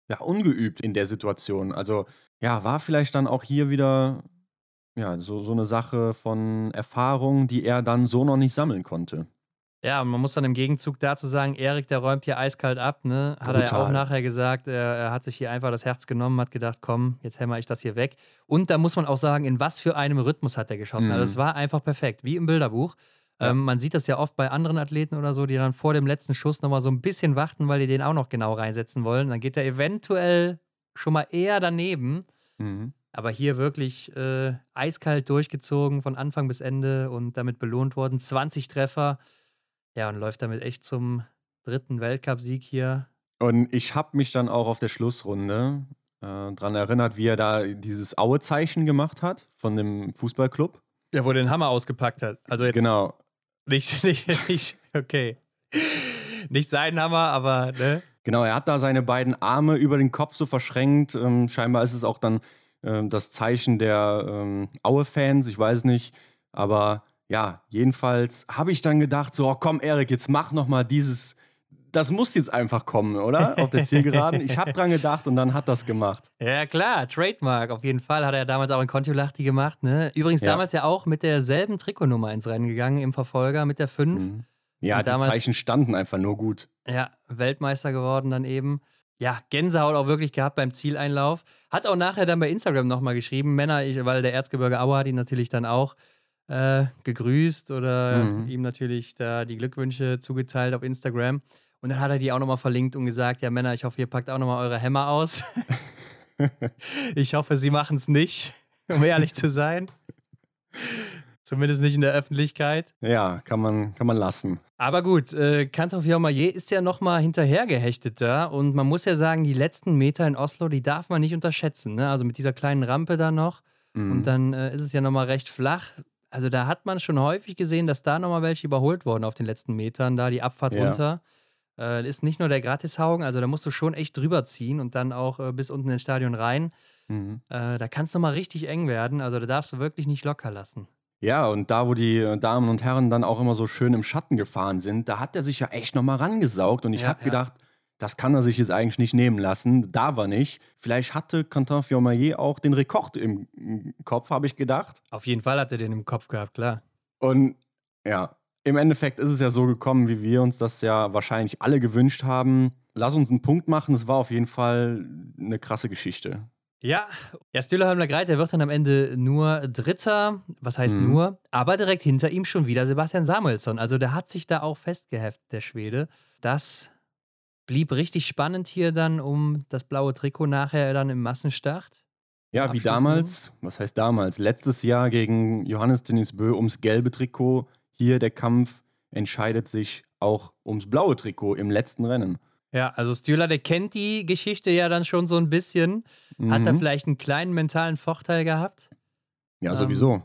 ja, ungeübt in der Situation. Also, ja, war vielleicht dann auch hier wieder ja, so, so eine Sache von Erfahrung, die er dann so noch nicht sammeln konnte. Ja, und man muss dann im Gegenzug dazu sagen, Erik, der räumt hier eiskalt ab, ne? Hat er ja Brutal. auch nachher gesagt, er, er hat sich hier einfach das Herz genommen, hat gedacht, komm, jetzt hämmer ich das hier weg. Und da muss man auch sagen, in was für einem Rhythmus hat er geschossen. Mhm. Also es war einfach perfekt, wie im Bilderbuch. Ja. Ähm, man sieht das ja oft bei anderen Athleten oder so, die dann vor dem letzten Schuss nochmal so ein bisschen warten, weil die den auch noch genau reinsetzen wollen. Dann geht er eventuell schon mal eher daneben. Mhm. Aber hier wirklich äh, eiskalt durchgezogen von Anfang bis Ende und damit belohnt worden. 20 Treffer. Ja, und läuft damit echt zum dritten Weltcupsieg hier. Und ich habe mich dann auch auf der Schlussrunde äh, dran erinnert, wie er da dieses Aue-Zeichen gemacht hat von dem Fußballclub. Ja, wo den Hammer ausgepackt hat. Also jetzt Genau. nicht, nicht, nicht, okay. Nicht sein Hammer, aber, ne? Genau, er hat da seine beiden Arme über den Kopf so verschränkt. Ähm, scheinbar ist es auch dann ähm, das Zeichen der ähm, Aue-Fans, ich weiß nicht. Aber ja, jedenfalls habe ich dann gedacht, so, oh, komm, Erik, jetzt mach noch mal dieses, das muss jetzt einfach kommen, oder? Auf der Zielgeraden. Ich habe dran gedacht und dann hat das gemacht. Ja, klar, Trademark. Auf jeden Fall hat er damals auch in Kontiolahti gemacht, ne? Übrigens Ja. damals ja auch mit derselben Trikotnummer ins Rennen gegangen im Verfolger mit der 5. Mhm. Ja, Und die damals- Zeichen standen einfach nur gut. Ja, Weltmeister geworden dann eben. Ja, Gänsehaut auch wirklich gehabt beim Zieleinlauf. Hat auch nachher dann bei Instagram nochmal geschrieben, Männer, ich, weil der Erzgebirge Aue hat ihn natürlich dann auch äh, gegrüßt oder Mhm. ihm natürlich da die Glückwünsche zugeteilt auf Instagram. Und dann hat er die auch nochmal verlinkt und gesagt, ja Männer, ich hoffe, ihr packt auch nochmal eure Hämmer aus. ich hoffe, sie machen es nicht, um ehrlich zu sein. Zumindest nicht in der Öffentlichkeit. Ja, kann man, kann man lassen. Aber gut, äh, Kantor Fiormaillet ist ja nochmal hinterhergehechtet da. Und man muss ja sagen, die letzten Meter in Oslo, die darf man nicht unterschätzen. Ne? Also mit dieser kleinen Rampe da noch. Mhm. Und dann äh, ist es ja nochmal recht flach. Also da hat man schon häufig gesehen, dass da nochmal welche überholt wurden auf den letzten Metern, da die Abfahrt Ja. runter. Äh, ist nicht nur der Gratishaugen, also da musst du schon echt drüber ziehen und dann auch äh, bis unten ins Stadion rein. Mhm. Äh, da kann es nochmal richtig eng werden. Also da darfst du wirklich nicht locker lassen. Ja, und da, wo die äh, Damen und Herren dann auch immer so schön im Schatten gefahren sind, da hat er sich ja echt nochmal rangesaugt. Und ich Ja, habe ja. gedacht, das kann er sich jetzt eigentlich nicht nehmen lassen. Da war nicht. Vielleicht hatte Quentin Fiormaillet auch den Rekord im Kopf, habe ich gedacht. Auf jeden Fall hat er den im Kopf gehabt, klar. Und ja, im Endeffekt ist es ja so gekommen, wie wir uns das ja wahrscheinlich alle gewünscht haben. Lass uns einen Punkt machen. Es war auf jeden Fall eine krasse Geschichte. Ja, ja Stühlerholmler Greit, der wird dann am Ende nur Dritter. Was heißt Mhm. nur? Aber direkt hinter ihm schon wieder Sebastian Samuelsson. Also der hat sich da auch festgeheftet, der Schwede. Das blieb richtig spannend hier dann um das blaue Trikot nachher dann im Massenstart. Ja, wie damals, was heißt damals? Letztes Jahr gegen Johannes Denis Bö ums gelbe Trikot. Hier der Kampf entscheidet sich auch ums blaue Trikot im letzten Rennen. Ja, also Stühler, der kennt die Geschichte ja dann schon so ein bisschen. Hat er Mhm. vielleicht einen kleinen mentalen Vorteil gehabt? Ja, ähm, sowieso.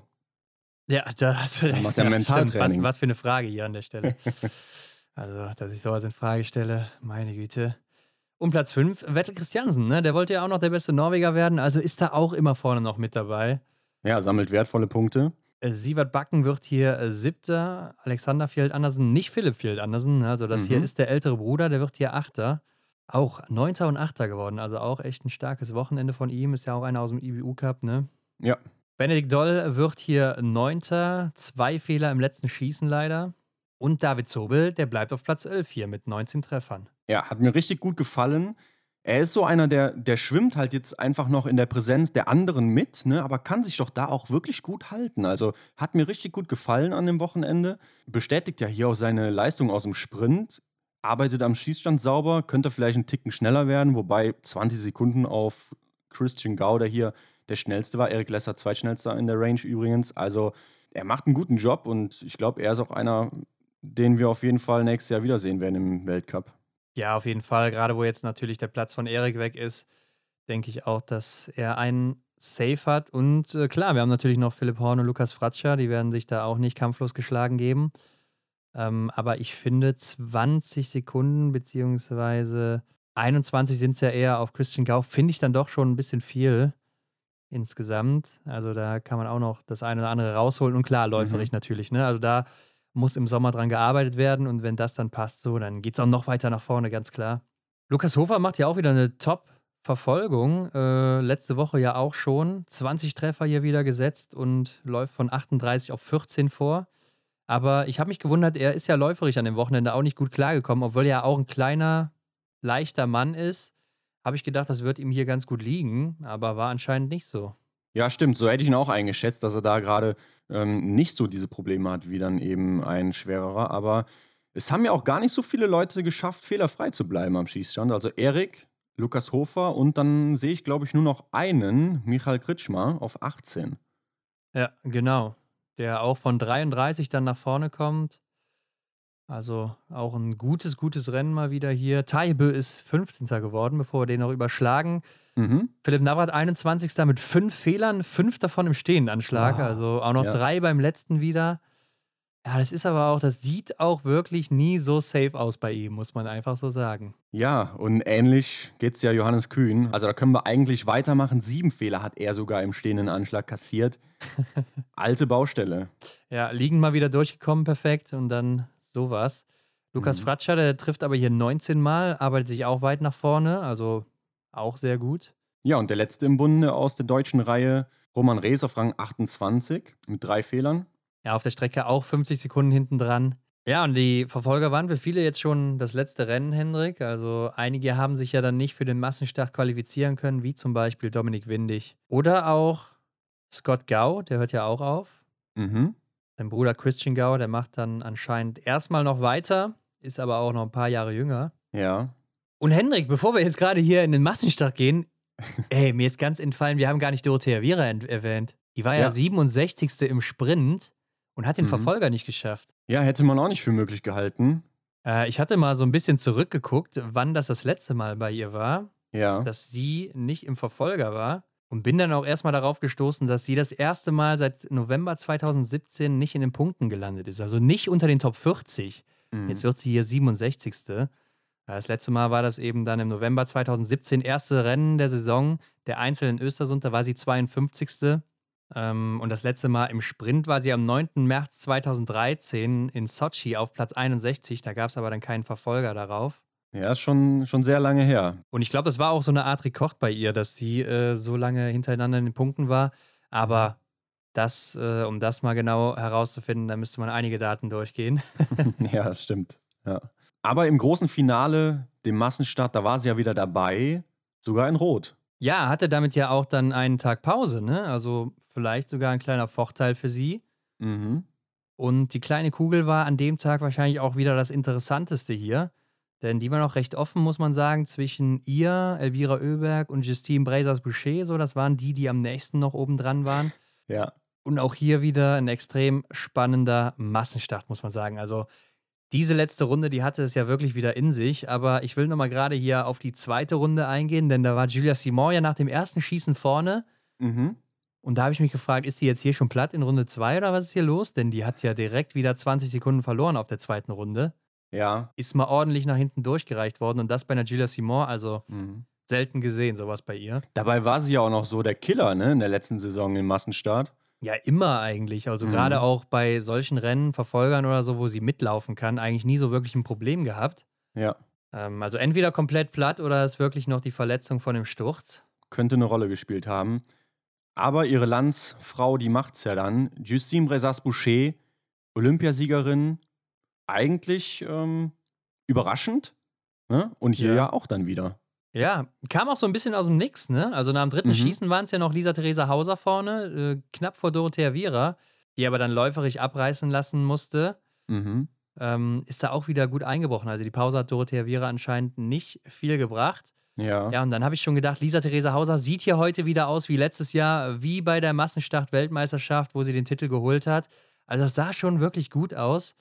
Ja, da hast du recht. macht er Ja, Mentaltraining. Was, was für eine Frage hier an der Stelle. also, dass ich sowas in Frage stelle, meine Güte. Um Platz 5, Vettel Christiansen, ne? Der wollte ja auch noch der beste Norweger werden, also ist da auch immer vorne noch mit dabei. Ja, sammelt wertvolle Punkte. Äh, Sievert Backen wird hier äh, siebter, Alexander Fjeld Andersen, nicht Philipp Fjeld Andersen, ne? also das hier Mhm. ist der ältere Bruder, der wird hier Achter. Auch Neunter und Achter geworden, also auch echt ein starkes Wochenende von ihm, ist ja auch einer aus dem IBU Cup, ne? Ja. Benedikt Doll wird hier Neunter, zwei Fehler im letzten Schießen leider. Und David Zobel, der bleibt auf Platz 11 hier mit 19 Treffern. Ja, hat mir richtig gut gefallen. Er ist so einer, der, der schwimmt halt jetzt einfach noch in der Präsenz der anderen mit, ne, aber kann sich doch da auch wirklich gut halten. Also hat mir richtig gut gefallen an dem Wochenende. Bestätigt ja hier auch seine Leistung aus dem Sprint. Arbeitet am Schießstand sauber, könnte vielleicht einen Ticken schneller werden, wobei 20 Sekunden auf Christian Gau, der hier der schnellste war. Erik Lesser, zweitschnellster in der Range übrigens. Also er macht einen guten Job und ich glaube, er ist auch einer, den wir auf jeden Fall nächstes Jahr wiedersehen werden im Weltcup. Ja, auf jeden Fall. Gerade wo jetzt natürlich der Platz von Erik weg ist, denke ich auch, dass er einen Safe hat. Und äh, klar, wir haben natürlich noch Philipp Horn und Lukas Fratscher, die werden sich da auch nicht kampflos geschlagen geben. Ähm, aber ich finde 20 Sekunden beziehungsweise 21 sind es ja eher auf Christian Gau, finde ich dann doch schon ein bisschen viel insgesamt. Also da kann man auch noch das eine oder andere rausholen. Und klar, läuferig natürlich. Ne? Also da muss im Sommer dran gearbeitet werden und wenn das dann passt, so, dann geht es auch noch weiter nach vorne, ganz klar. Lukas Hofer macht ja auch wieder eine Top-Verfolgung. Äh, letzte Woche ja auch schon. 20 Treffer hier wieder gesetzt und läuft von 38 auf 14 vor. Aber ich habe mich gewundert, er ist ja läuferig an dem Wochenende auch nicht gut klargekommen, obwohl er ja auch ein kleiner, leichter Mann ist. Habe ich gedacht, das wird ihm hier ganz gut liegen, aber war anscheinend nicht so. Ja, stimmt. So hätte ich ihn auch eingeschätzt, dass er da gerade ähm, nicht so diese Probleme hat wie dann eben ein schwererer. Aber es haben ja auch gar nicht so viele Leute geschafft, fehlerfrei zu bleiben am Schießstand. Also Erik, Lukas Hofer und dann sehe ich, glaube ich, nur noch einen, Michael Kritschmer, auf 18. Ja, genau. Der auch von 33 dann nach vorne kommt. Also auch ein gutes, gutes Rennen mal wieder hier. Taibö ist 15. geworden, bevor wir den noch überschlagen. Mhm. Philipp Navrat 21. mit fünf Fehlern, fünf davon im Stehendanschlag. Wow. Also auch noch Ja. drei beim letzten wieder. Ja, das ist aber auch, das sieht auch wirklich nie so safe aus bei ihm, muss man einfach so sagen. Ja, und ähnlich geht es ja Johannes Kühn. Also da können wir eigentlich weitermachen. Sieben Fehler hat er sogar im stehenden Anschlag kassiert. Alte Baustelle. Ja, liegen mal wieder durchgekommen, perfekt. Und dann sowas. Lukas Mhm. Fratscher, der trifft aber hier 19 Mal, arbeitet sich auch weit nach vorne, also auch sehr gut. Ja, und der letzte im Bunde aus der deutschen Reihe, Roman Rees auf Rang 28 mit drei Fehlern. Ja, auf der Strecke auch 50 Sekunden hinten dran. Ja, und die Verfolger waren für viele jetzt schon das letzte Rennen, Hendrik. Also einige haben sich ja dann nicht für den Massenstart qualifizieren können, wie zum Beispiel Dominik Windig. Oder auch Scott Gau, der hört ja auch auf. Mhm. Sein Bruder Christian Gau, der macht dann anscheinend erstmal noch weiter, ist aber auch noch ein paar Jahre jünger. Ja. Und Hendrik, bevor wir jetzt gerade hier in den Massenstart gehen, ey, mir ist ganz entfallen, wir haben gar nicht Dorothea Viera erwähnt. Die war ja, Ja. 67. im Sprint. und hat den Mhm. Verfolger nicht geschafft. Ja, hätte man auch nicht für möglich gehalten. Äh, ich hatte mal so ein bisschen zurückgeguckt, wann das das letzte Mal bei ihr war, Ja. dass sie nicht im Verfolger war. Und bin dann auch erstmal darauf gestoßen, dass sie das erste Mal seit November 2017 nicht in den Punkten gelandet ist. Also nicht unter den Top 40. Mhm. Jetzt wird sie hier 67. Das letzte Mal war das eben dann im November 2017, erste Rennen der Saison. Der Einzel in Östersund, da war sie 52. Ähm, und das letzte Mal im Sprint war sie am 9. März 2013 in Sochi auf Platz 61. Da gab es aber dann keinen Verfolger darauf. Ja, schon, schon sehr lange her. Und ich glaube, das war auch so eine Art Rekord bei ihr, dass sie äh, so lange hintereinander in den Punkten war. Aber das, äh, um das mal genau herauszufinden, da müsste man einige Daten durchgehen. ja, das stimmt. Ja. Aber im großen Finale, dem Massenstart, da war sie ja wieder dabei, sogar in Rot. Ja, hatte damit ja auch dann einen Tag Pause, ne? Also vielleicht sogar ein kleiner Vorteil für sie. Mhm. Und die kleine Kugel war an dem Tag wahrscheinlich auch wieder das Interessanteste hier. Denn die war noch recht offen, muss man sagen, zwischen ihr, Elvira Oeberg und Justine Brazers-Boucher. So, das waren die, die am nächsten noch oben dran waren. Ja. Und auch hier wieder ein extrem spannender Massenstart, muss man sagen. Also diese letzte Runde, die hatte es ja wirklich wieder in sich. Aber ich will nochmal gerade hier auf die zweite Runde eingehen, denn da war Julia Simon ja nach dem ersten Schießen vorne. Mhm. Und da habe ich mich gefragt, ist die jetzt hier schon platt in Runde 2 oder was ist hier los? Denn die hat ja direkt wieder 20 Sekunden verloren auf der zweiten Runde. Ja. Ist mal ordentlich nach hinten durchgereicht worden und das bei einer Julia Simon, also Mhm. selten gesehen, sowas bei ihr. Dabei war sie ja auch noch so der Killer, ne, in der letzten Saison im Massenstart. Ja, immer eigentlich. Also Mhm. gerade auch bei solchen Rennen, Verfolgern oder so, wo sie mitlaufen kann, eigentlich nie so wirklich ein Problem gehabt. Ja. Ähm, also entweder komplett platt oder ist wirklich noch die Verletzung von dem Sturz. Könnte eine Rolle gespielt haben. Aber ihre Landsfrau, die macht's ja dann. Justine Brezas-Boucher, Olympiasiegerin, eigentlich ähm, überraschend. Ne? Und hier Ja. ja. auch dann wieder. Ja, kam auch so ein bisschen aus dem Nix, ne? Also nach dem dritten Mhm. Schießen waren es ja noch Lisa-Theresa Hauser vorne, äh, knapp vor Dorothea Viera, die aber dann läuferig abreißen lassen musste. Mhm. Ähm, ist da auch wieder gut eingebrochen. Also die Pause hat Dorothea Viera anscheinend nicht viel gebracht. Ja. Ja, und dann habe ich schon gedacht, Lisa-Theresa Hauser sieht hier heute wieder aus wie letztes Jahr, wie bei der Massenstart-Weltmeisterschaft, wo sie den Titel geholt hat. Also das sah schon wirklich gut aus.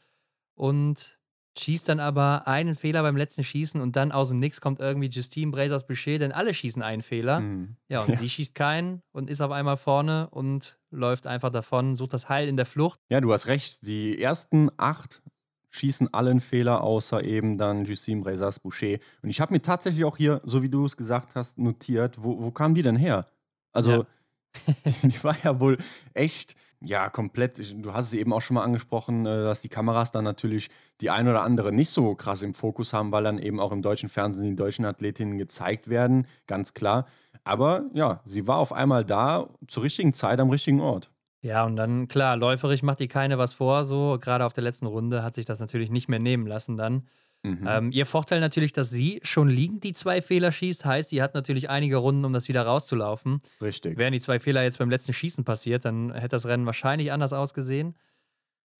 Und schießt dann aber einen Fehler beim letzten Schießen und dann aus dem Nix kommt irgendwie Justine Brazers Boucher, denn alle schießen einen Fehler. Mhm. Ja, und sie schießt keinen und ist auf einmal vorne und läuft einfach davon, sucht das Heil in der Flucht. Ja, du hast recht. Die ersten acht schießen alle einen Fehler, außer eben dann Justine Brezas Boucher. Und ich habe mir tatsächlich auch hier, so wie du es gesagt hast, notiert, wo, wo kamen die denn her? Also, die, die war ja wohl echt, ja, komplett. Du hast es eben auch schon mal angesprochen, äh, dass die Kameras dann natürlich die ein oder andere nicht so krass im Fokus haben, weil dann eben auch im deutschen Fernsehen die deutschen Athletinnen gezeigt werden, ganz klar. Aber ja, sie war auf einmal da, zur richtigen Zeit am richtigen Ort. Ja, und dann, klar, läuferig macht die keine was vor, so gerade auf der letzten Runde hat sich das natürlich nicht mehr nehmen lassen dann. Mhm. Ähm, ihr Vorteil natürlich, dass sie schon liegend die zwei Fehler schießt, heißt, sie hat natürlich einige Runden, um das wieder rauszulaufen. Richtig. Wären die zwei Fehler jetzt beim letzten Schießen passiert, dann hätte das Rennen wahrscheinlich anders ausgesehen.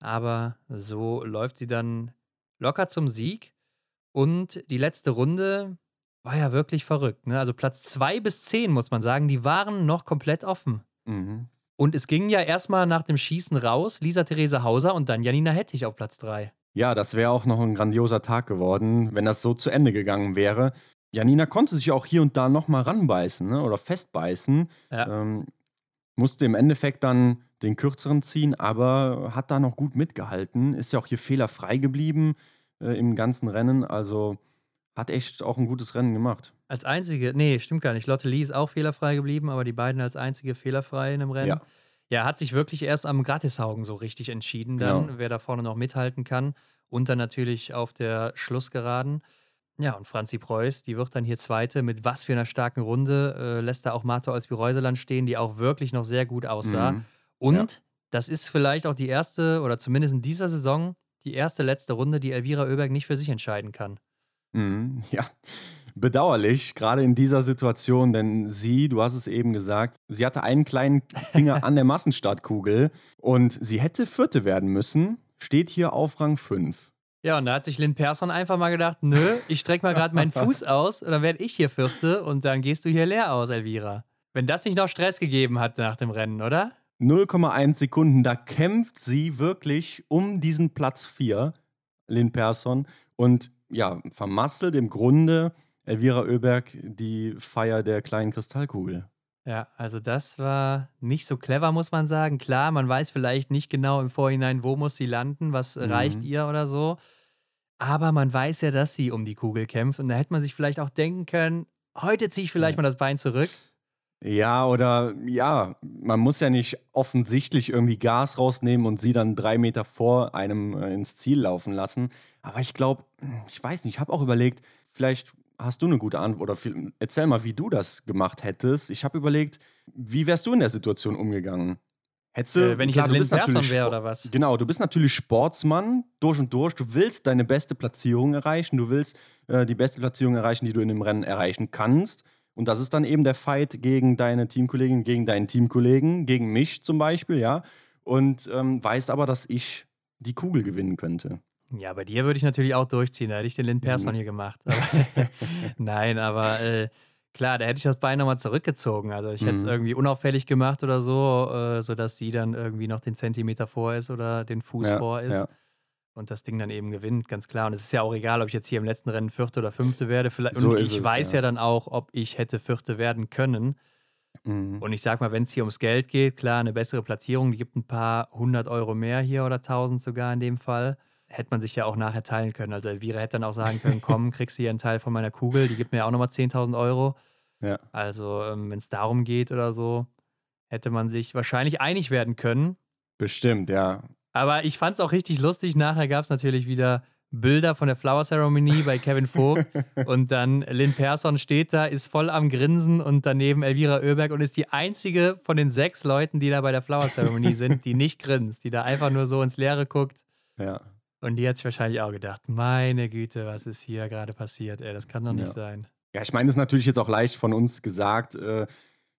Aber so läuft sie dann locker zum Sieg. Und die letzte Runde war ja wirklich verrückt. Ne? Also Platz 2 bis 10, muss man sagen, die waren noch komplett offen. Mhm. Und es ging ja erstmal nach dem Schießen raus, Lisa Therese Hauser und dann Janina Hettich auf Platz 3. Ja, das wäre auch noch ein grandioser Tag geworden, wenn das so zu Ende gegangen wäre. Janina konnte sich auch hier und da nochmal ranbeißen ne? oder festbeißen. Ja. Ähm, musste im Endeffekt dann den kürzeren ziehen, aber hat da noch gut mitgehalten. Ist ja auch hier fehlerfrei geblieben äh, im ganzen Rennen. Also hat echt auch ein gutes Rennen gemacht. Als einzige, nee, stimmt gar nicht. Lotte Lee ist auch fehlerfrei geblieben, aber die beiden als einzige fehlerfrei in dem Rennen. Ja. Ja, hat sich wirklich erst am Gratishaugen so richtig entschieden, dann, Genau. wer da vorne noch mithalten kann. Und dann natürlich auf der Schlussgeraden. Ja, und Franzi Preuß, die wird dann hier Zweite. Mit was für einer starken Runde äh, lässt da auch Martha Olsby-Reuseland stehen, die auch wirklich noch sehr gut aussah. Mhm. Und das ist vielleicht auch die erste, oder zumindest in dieser Saison, die erste letzte Runde, die Elvira Oeberg nicht für sich entscheiden kann. Mhm, ja, bedauerlich, gerade in dieser Situation, denn sie, du hast es eben gesagt, sie hatte einen kleinen Finger an der Massenstartkugel und sie hätte Vierte werden müssen, steht hier auf Rang 5. Ja, und da hat sich Lynn Persson einfach mal gedacht, nö, ich strecke mal gerade meinen Fuß aus und dann werde ich hier Vierte und dann gehst du hier leer aus, Elvira. Wenn das nicht noch Stress gegeben hat nach dem Rennen, oder? 0,1 Sekunden. Da kämpft sie wirklich um diesen Platz 4, Lynn Persson. Und ja, vermasselt im Grunde Elvira Oeberg die Feier der kleinen Kristallkugel. Ja, also das war nicht so clever, muss man sagen. Klar, man weiß vielleicht nicht genau im Vorhinein, wo muss sie landen, was Mhm. reicht ihr oder so. Aber man weiß ja, dass sie um die Kugel kämpft. Und da hätte man sich vielleicht auch denken können, heute ziehe ich vielleicht mal das Bein zurück. Ja, oder ja, man muss ja nicht offensichtlich irgendwie Gas rausnehmen und sie dann drei Meter vor einem äh, ins Ziel laufen lassen. Aber ich glaube, ich weiß nicht, ich habe auch überlegt, vielleicht hast du eine gute Antwort oder viel, erzähl mal, wie du das gemacht hättest. Ich habe überlegt, wie wärst du in der Situation umgegangen? Hättest du, Äh, wenn ich klar, jetzt natürlich wäre oder was? Genau, du bist natürlich Sportsmann durch und durch. Du willst deine beste Platzierung erreichen. Du willst äh, die beste Platzierung erreichen, die du in dem Rennen erreichen kannst. Und das ist dann eben der Fight gegen deine Teamkollegin, gegen deinen Teamkollegen, gegen mich zum Beispiel, ja. Und ähm, weißt aber, dass ich die Kugel gewinnen könnte. Ja, bei dir würde ich natürlich auch durchziehen. Da hätte ich den Lynn Persson Mhm. hier gemacht. Aber Nein, aber äh, klar, da hätte ich das Bein nochmal zurückgezogen. Also ich hätte es Mhm. irgendwie unauffällig gemacht oder so, äh, sodass sie dann irgendwie noch den Zentimeter vor ist oder den Fuß Ja, vor ist. ja. Und das Ding dann eben gewinnt, ganz klar. Und es ist ja auch egal, ob ich jetzt hier im letzten Rennen Vierte oder Fünfte werde. Vielleicht, So und ich es, weiß ja. ja. dann auch, ob ich hätte Vierte werden können. Mhm. Und ich sag mal, wenn es hier ums Geld geht, klar, eine bessere Platzierung, die gibt ein paar hundert Euro mehr hier oder tausend sogar in dem Fall. Hätte man sich ja auch nachher teilen können. Also Elvira hätte dann auch sagen können, komm, kriegst du hier einen Teil von meiner Kugel, die gibt mir ja auch nochmal 10.000 Euro. Ja. Also ähm, wenn es darum geht oder so, hätte man sich wahrscheinlich einig werden können. Bestimmt, ja. Aber ich fand es auch richtig lustig. Nachher gab es natürlich wieder Bilder von der Flower Ceremony bei Kevin Vogt. und dann Lynn Persson steht da, ist voll am Grinsen und daneben Elvira Oeberg und ist die einzige von den sechs Leuten, die da bei der Flower Ceremony sind, die nicht grinst, die da einfach nur so ins Leere guckt. Ja. Und die hat sich wahrscheinlich auch gedacht: Meine Güte, was ist hier gerade passiert? Ey, das kann doch nicht Ja. sein. Ja, ich meine, es ist natürlich jetzt auch leicht von uns gesagt, äh,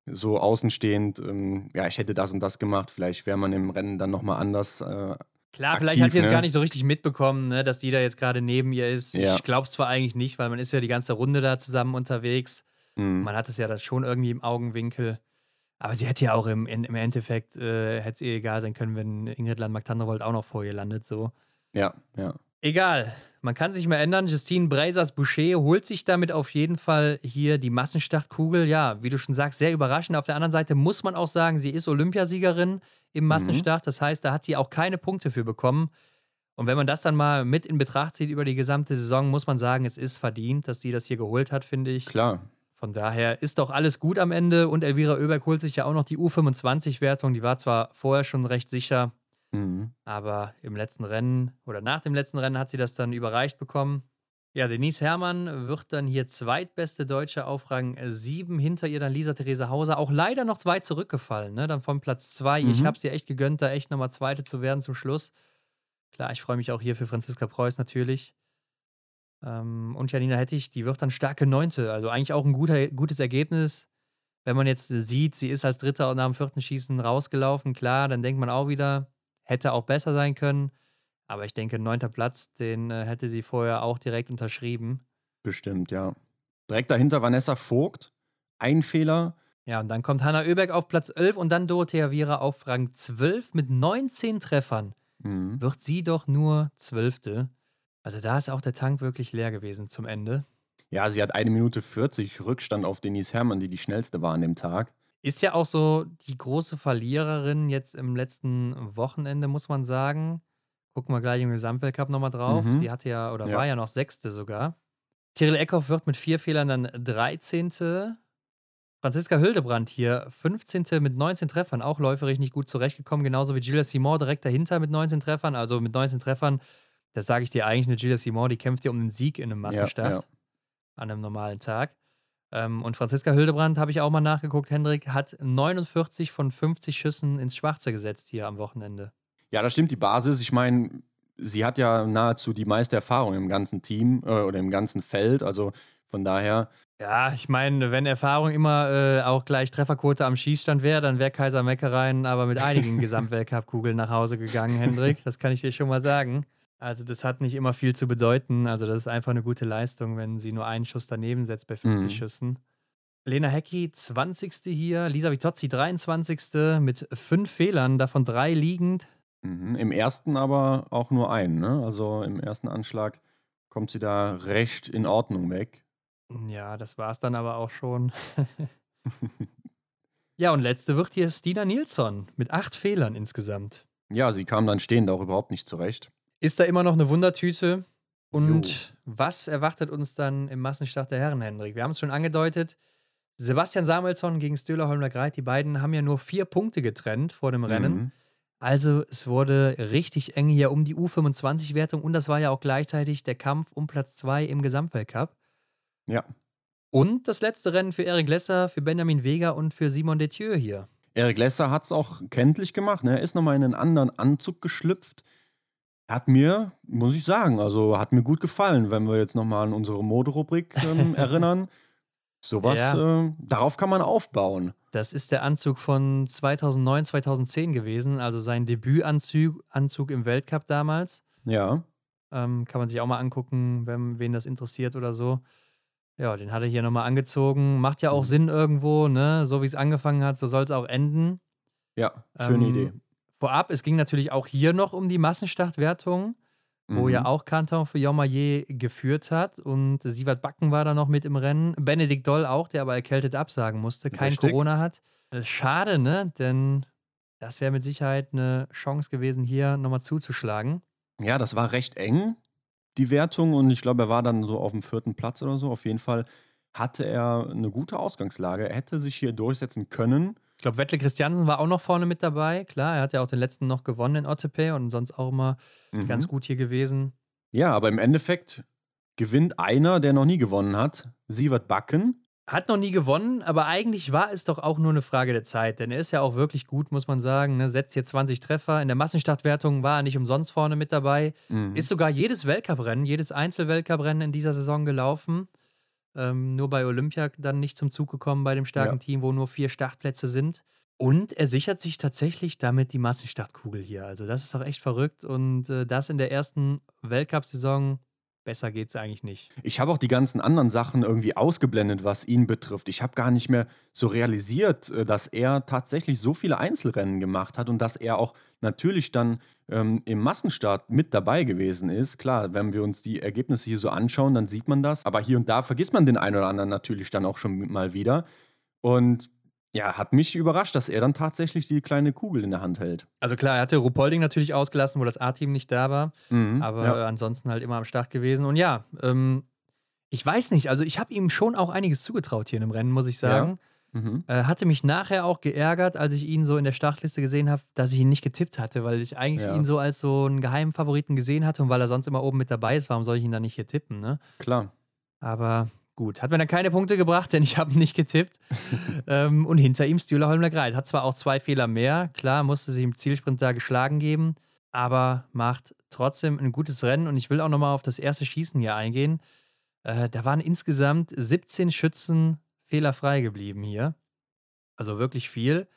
so außenstehend, ähm, ja, ich hätte das und das gemacht. Vielleicht wäre man im Rennen dann nochmal anders. Äh, Klar, vielleicht aktiv, hat sie es ne? gar nicht so richtig mitbekommen, ne, dass die da jetzt gerade neben ihr ist. Ja. Ich glaube es zwar eigentlich nicht, weil man ist ja die ganze Runde da zusammen unterwegs. mh. Man hat es ja dann schon irgendwie im Augenwinkel. Aber sie hätte ja auch im, im Endeffekt, äh, hätte es ihr egal sein können, wenn Ingrid Landmark-Tandrevold auch noch vor ihr landet. So. Ja, ja. Egal, man kann sich mal ändern. Justine Breisers-Boucher holt sich damit auf jeden Fall hier die Massenstartkugel. Ja, wie du schon sagst, sehr überraschend. Auf der anderen Seite muss man auch sagen, sie ist Olympiasiegerin im Massenstart. Das heißt, da hat sie auch keine Punkte für bekommen. Und wenn man das dann mal mit in Betracht zieht über die gesamte Saison, muss man sagen, es ist verdient, dass sie das hier geholt hat, finde ich. Klar. Von daher ist doch alles gut am Ende. Und Elvira Oeberg holt sich ja auch noch die U25-Wertung. Die war zwar vorher schon recht sicher, Mhm. aber im letzten Rennen oder nach dem letzten Rennen hat sie das dann überreicht bekommen. Ja, Denise Herrmann wird dann hier zweitbeste Deutsche auf Rang 7. Hinter ihr dann Lisa Therese Hauser. Auch leider noch weit zurückgefallen, ne? Dann von Platz 2. Ich Mhm. habe sie echt gegönnt, da echt nochmal Zweite zu werden zum Schluss. Klar, ich freue mich auch hier für Franziska Preuß natürlich. Ähm, und Janina Hettich, die wird dann starke Neunte. Also eigentlich auch ein guter, gutes Ergebnis. Wenn man jetzt sieht, sie ist als Dritter nach dem vierten Schießen rausgelaufen, klar, dann denkt man auch wieder, hätte auch besser sein können. Aber ich denke, neunter Platz, den äh, hätte sie vorher auch direkt unterschrieben. Bestimmt, ja. Direkt dahinter Vanessa Vogt. Ein Fehler. Ja, und dann kommt Hanna Oeberg auf Platz 11 und dann Dorothea Viera auf Rang 12 mit 19 Treffern. Mhm. Wird sie doch nur Zwölfte. Also da ist auch der Tank wirklich leer gewesen zum Ende. Ja, sie hat eine Minute 40 Rückstand auf Denise Herrmann, die die schnellste war an dem Tag. Ist ja auch so die große Verliererin jetzt im letzten Wochenende, muss man sagen. Gucken wir gleich im Gesamtweltcup nochmal drauf. Mhm. Die hatte ja, oder Ja. war ja noch Sechste sogar. Tyrell Eckhoff wird mit vier Fehlern dann 13. Franziska Hildebrand hier 15. mit 19 Treffern, auch läuferisch nicht gut zurechtgekommen, genauso wie Gilles Simon direkt dahinter mit 19 Treffern. Also mit 19 Treffern, das sage ich dir eigentlich, eine Gilles Simon, die kämpft ja um den Sieg in einem Massenstart Ja, ja. an einem normalen Tag. Ähm, und Franziska Hildebrand, habe ich auch mal nachgeguckt, Hendrik, hat 49 von 50 Schüssen ins Schwarze gesetzt hier am Wochenende. Ja, das stimmt, die Basis. Ich meine, sie hat ja nahezu die meiste Erfahrung im ganzen Team äh, oder im ganzen Feld. Also von daher, Ja, ich meine, wenn Erfahrung immer äh, auch gleich Trefferquote am Schießstand wäre, dann wäre Kaiser Meckereien aber mit einigen Gesamtweltcup-Kugeln nach Hause gegangen, Hendrik. Das kann ich dir schon mal sagen. Also, das hat nicht immer viel zu bedeuten. Also, das ist einfach eine gute Leistung, wenn sie nur einen Schuss daneben setzt bei 50 Mhm. Schüssen. Lena Hecki 20. hier, Lisa Vitozzi 23. mit fünf Fehlern, davon drei liegend. Mhm. Im ersten aber auch nur einen, ne? Also im ersten Anschlag kommt sie da recht in Ordnung weg. Ja, das war es dann aber auch schon. ja, und letzte wird hier Stina Nilsson mit acht Fehlern insgesamt. Ja, sie kam dann stehend auch überhaupt nicht zurecht. Ist da immer noch eine Wundertüte. Und jo. was erwartet uns dann im Massenstart der Herren, Hendrik? Wir haben es schon angedeutet. Sebastian Samuelsson gegen Stöhler Holmler Greit, die beiden haben ja nur vier Punkte getrennt vor dem Rennen. Mhm. Also es wurde richtig eng hier um die U25-Wertung und das war ja auch gleichzeitig der Kampf um Platz 2 im Gesamtweltcup. Ja. Und das letzte Rennen für Eric Lesser, für Benjamin Vega und für Simon Detieu hier. Eric Lesser hat es auch kenntlich gemacht. Ne? Er ist nochmal in einen anderen Anzug geschlüpft. Hat mir, muss ich sagen, also hat mir gut gefallen, wenn wir jetzt nochmal an unsere Moderubrik ähm, erinnern. Sowas, ja. äh, darauf kann man aufbauen. Das ist der Anzug von 2009, 2010 gewesen, also sein Debütanzug Anzug im Weltcup damals. Ja. Ähm, kann man sich auch mal angucken, wenn wen das interessiert oder so. Ja, den hat er hier nochmal angezogen. Macht ja auch mhm. Sinn irgendwo, ne? So wie es angefangen hat, so soll es auch enden. Ja, schöne ähm, Idee. Vorab, es ging natürlich auch hier noch um die Massenstartwertung wo mhm. ja auch Kanton für Jomaye geführt hat. Und Sievert Backen war da noch mit im Rennen. Benedikt Doll auch, der aber erkältet absagen musste, kein Richtig. Corona hat. Schade, ne? Denn das wäre mit Sicherheit eine Chance gewesen, hier nochmal zuzuschlagen. Ja, das war recht eng, die Wertung. Und ich glaube, er war dann so auf dem vierten Platz oder so. Auf jeden Fall hatte er eine gute Ausgangslage. Er hätte sich hier durchsetzen können. Ich glaube, Wettle Christiansen war auch noch vorne mit dabei. Klar, er hat ja auch den letzten noch gewonnen in Ottepe und sonst auch immer mhm. ganz gut hier gewesen. Ja, aber im Endeffekt gewinnt einer, der noch nie gewonnen hat, Sievert Backen. Hat noch nie gewonnen, aber eigentlich war es doch auch nur eine Frage der Zeit, denn er ist ja auch wirklich gut, muss man sagen. Ne? Setzt hier 20 Treffer. In der Massenstartwertung war er nicht umsonst vorne mit dabei. Mhm. Ist sogar jedes Weltcuprennen, jedes Einzelweltcuprennen in dieser Saison gelaufen. Ähm, nur bei Olympia dann nicht zum Zug gekommen bei dem starken ja. Team, wo nur vier Startplätze sind. Und er sichert sich tatsächlich damit die Massenstartkugel hier. Also das ist doch echt verrückt. Und äh, das in der ersten Weltcup-Saison Besser geht es eigentlich nicht. Ich habe auch die ganzen anderen Sachen irgendwie ausgeblendet, was ihn betrifft. Ich habe gar nicht mehr so realisiert, äh, dass er tatsächlich so viele Einzelrennen gemacht hat und dass er auch natürlich dann ähm, im Massenstart mit dabei gewesen ist. Klar, wenn wir uns die Ergebnisse hier so anschauen, dann sieht man das. Aber hier und da vergisst man den einen oder anderen natürlich dann auch schon mal wieder. Und ja, hat mich überrascht, dass er dann tatsächlich die kleine Kugel in der Hand hält. Also klar, er hatte Rupolding natürlich ausgelassen, wo das A-Team nicht da war. Mhm, aber ja. ansonsten halt immer am Start gewesen. Und ja, ähm, ich weiß nicht, also ich habe ihm schon auch einiges zugetraut hier in dem Rennen, muss ich sagen. Ja. Mhm. Äh, hatte mich nachher auch geärgert, als ich ihn so in der Startliste gesehen habe, dass ich ihn nicht getippt hatte, weil ich eigentlich ja. ihn so als so einen geheimen Favoriten gesehen hatte und weil er sonst immer oben mit dabei ist, warum soll ich ihn dann nicht hier tippen, ne? Klar. Aber Gut, hat mir dann keine Punkte gebracht, denn ich habe nicht getippt. ähm, und hinter ihm Stühler Holmler Greit. Hat zwar auch zwei Fehler mehr, klar, musste sich im Zielsprint da geschlagen geben, aber macht trotzdem ein gutes Rennen. Und ich will auch nochmal auf das erste Schießen hier eingehen. Äh, da waren insgesamt 17 Schützen fehlerfrei geblieben hier. Also wirklich viel.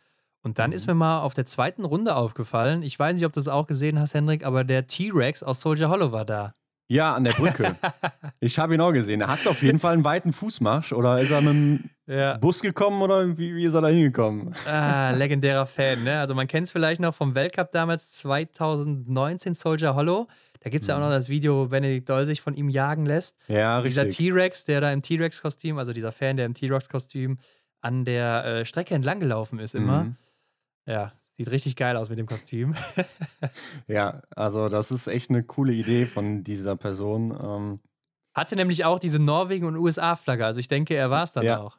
Und dann mhm. ist mir mal auf der zweiten Runde aufgefallen, ich weiß nicht, ob du das auch gesehen hast, Hendrik, aber der T-Rex aus Soldier Hollow war da. Ja, an der Brücke. ich habe ihn auch gesehen. Er hat auf jeden Fall einen weiten Fußmarsch. Oder ist er mit dem ja. Bus gekommen oder wie, wie ist er da hingekommen? Ah, legendärer Fan, ne? Also man kennt es vielleicht noch vom Weltcup damals 2019 Soldier Hollow. Da gibt es ja auch noch mhm. das Video, wo Benedikt Doll sich von ihm jagen lässt. Ja, richtig. Dieser T-Rex, der da im T-Rex-Kostüm, also dieser Fan, der im T-Rex-Kostüm an der äh, Strecke entlang gelaufen ist immer. Mhm. Ja, Sieht richtig geil aus mit dem Kostüm. ja, also das ist echt eine coole Idee von dieser Person. Ähm Hatte nämlich auch diese Norwegen- und USA-Flagge. Also ich denke, er war es dann ja. auch.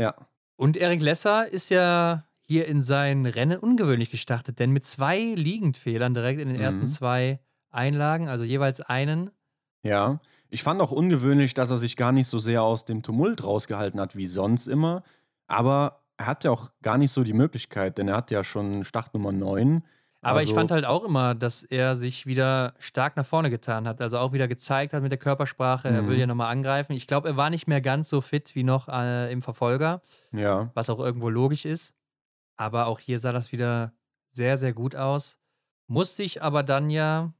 Ja. Und Erik Lesser ist ja hier in sein Rennen ungewöhnlich gestartet, denn mit zwei Liegendfehlern direkt in den mhm. ersten zwei Einlagen, also jeweils einen. Ja, ich fand auch ungewöhnlich, dass er sich gar nicht so sehr aus dem Tumult rausgehalten hat wie sonst immer. Aber er hat ja auch gar nicht so die Möglichkeit, denn er hat ja schon Startnummer 9. Aber also, ich fand halt auch immer, dass er sich wieder stark nach vorne getan hat. Also auch wieder gezeigt hat mit der Körpersprache, er will ja mhm. nochmal angreifen. Ich glaube, er war nicht mehr ganz so fit wie noch äh, im Verfolger. Ja. Was auch irgendwo logisch ist. Aber auch hier sah das wieder sehr, sehr gut aus. Musste ich aber dann ja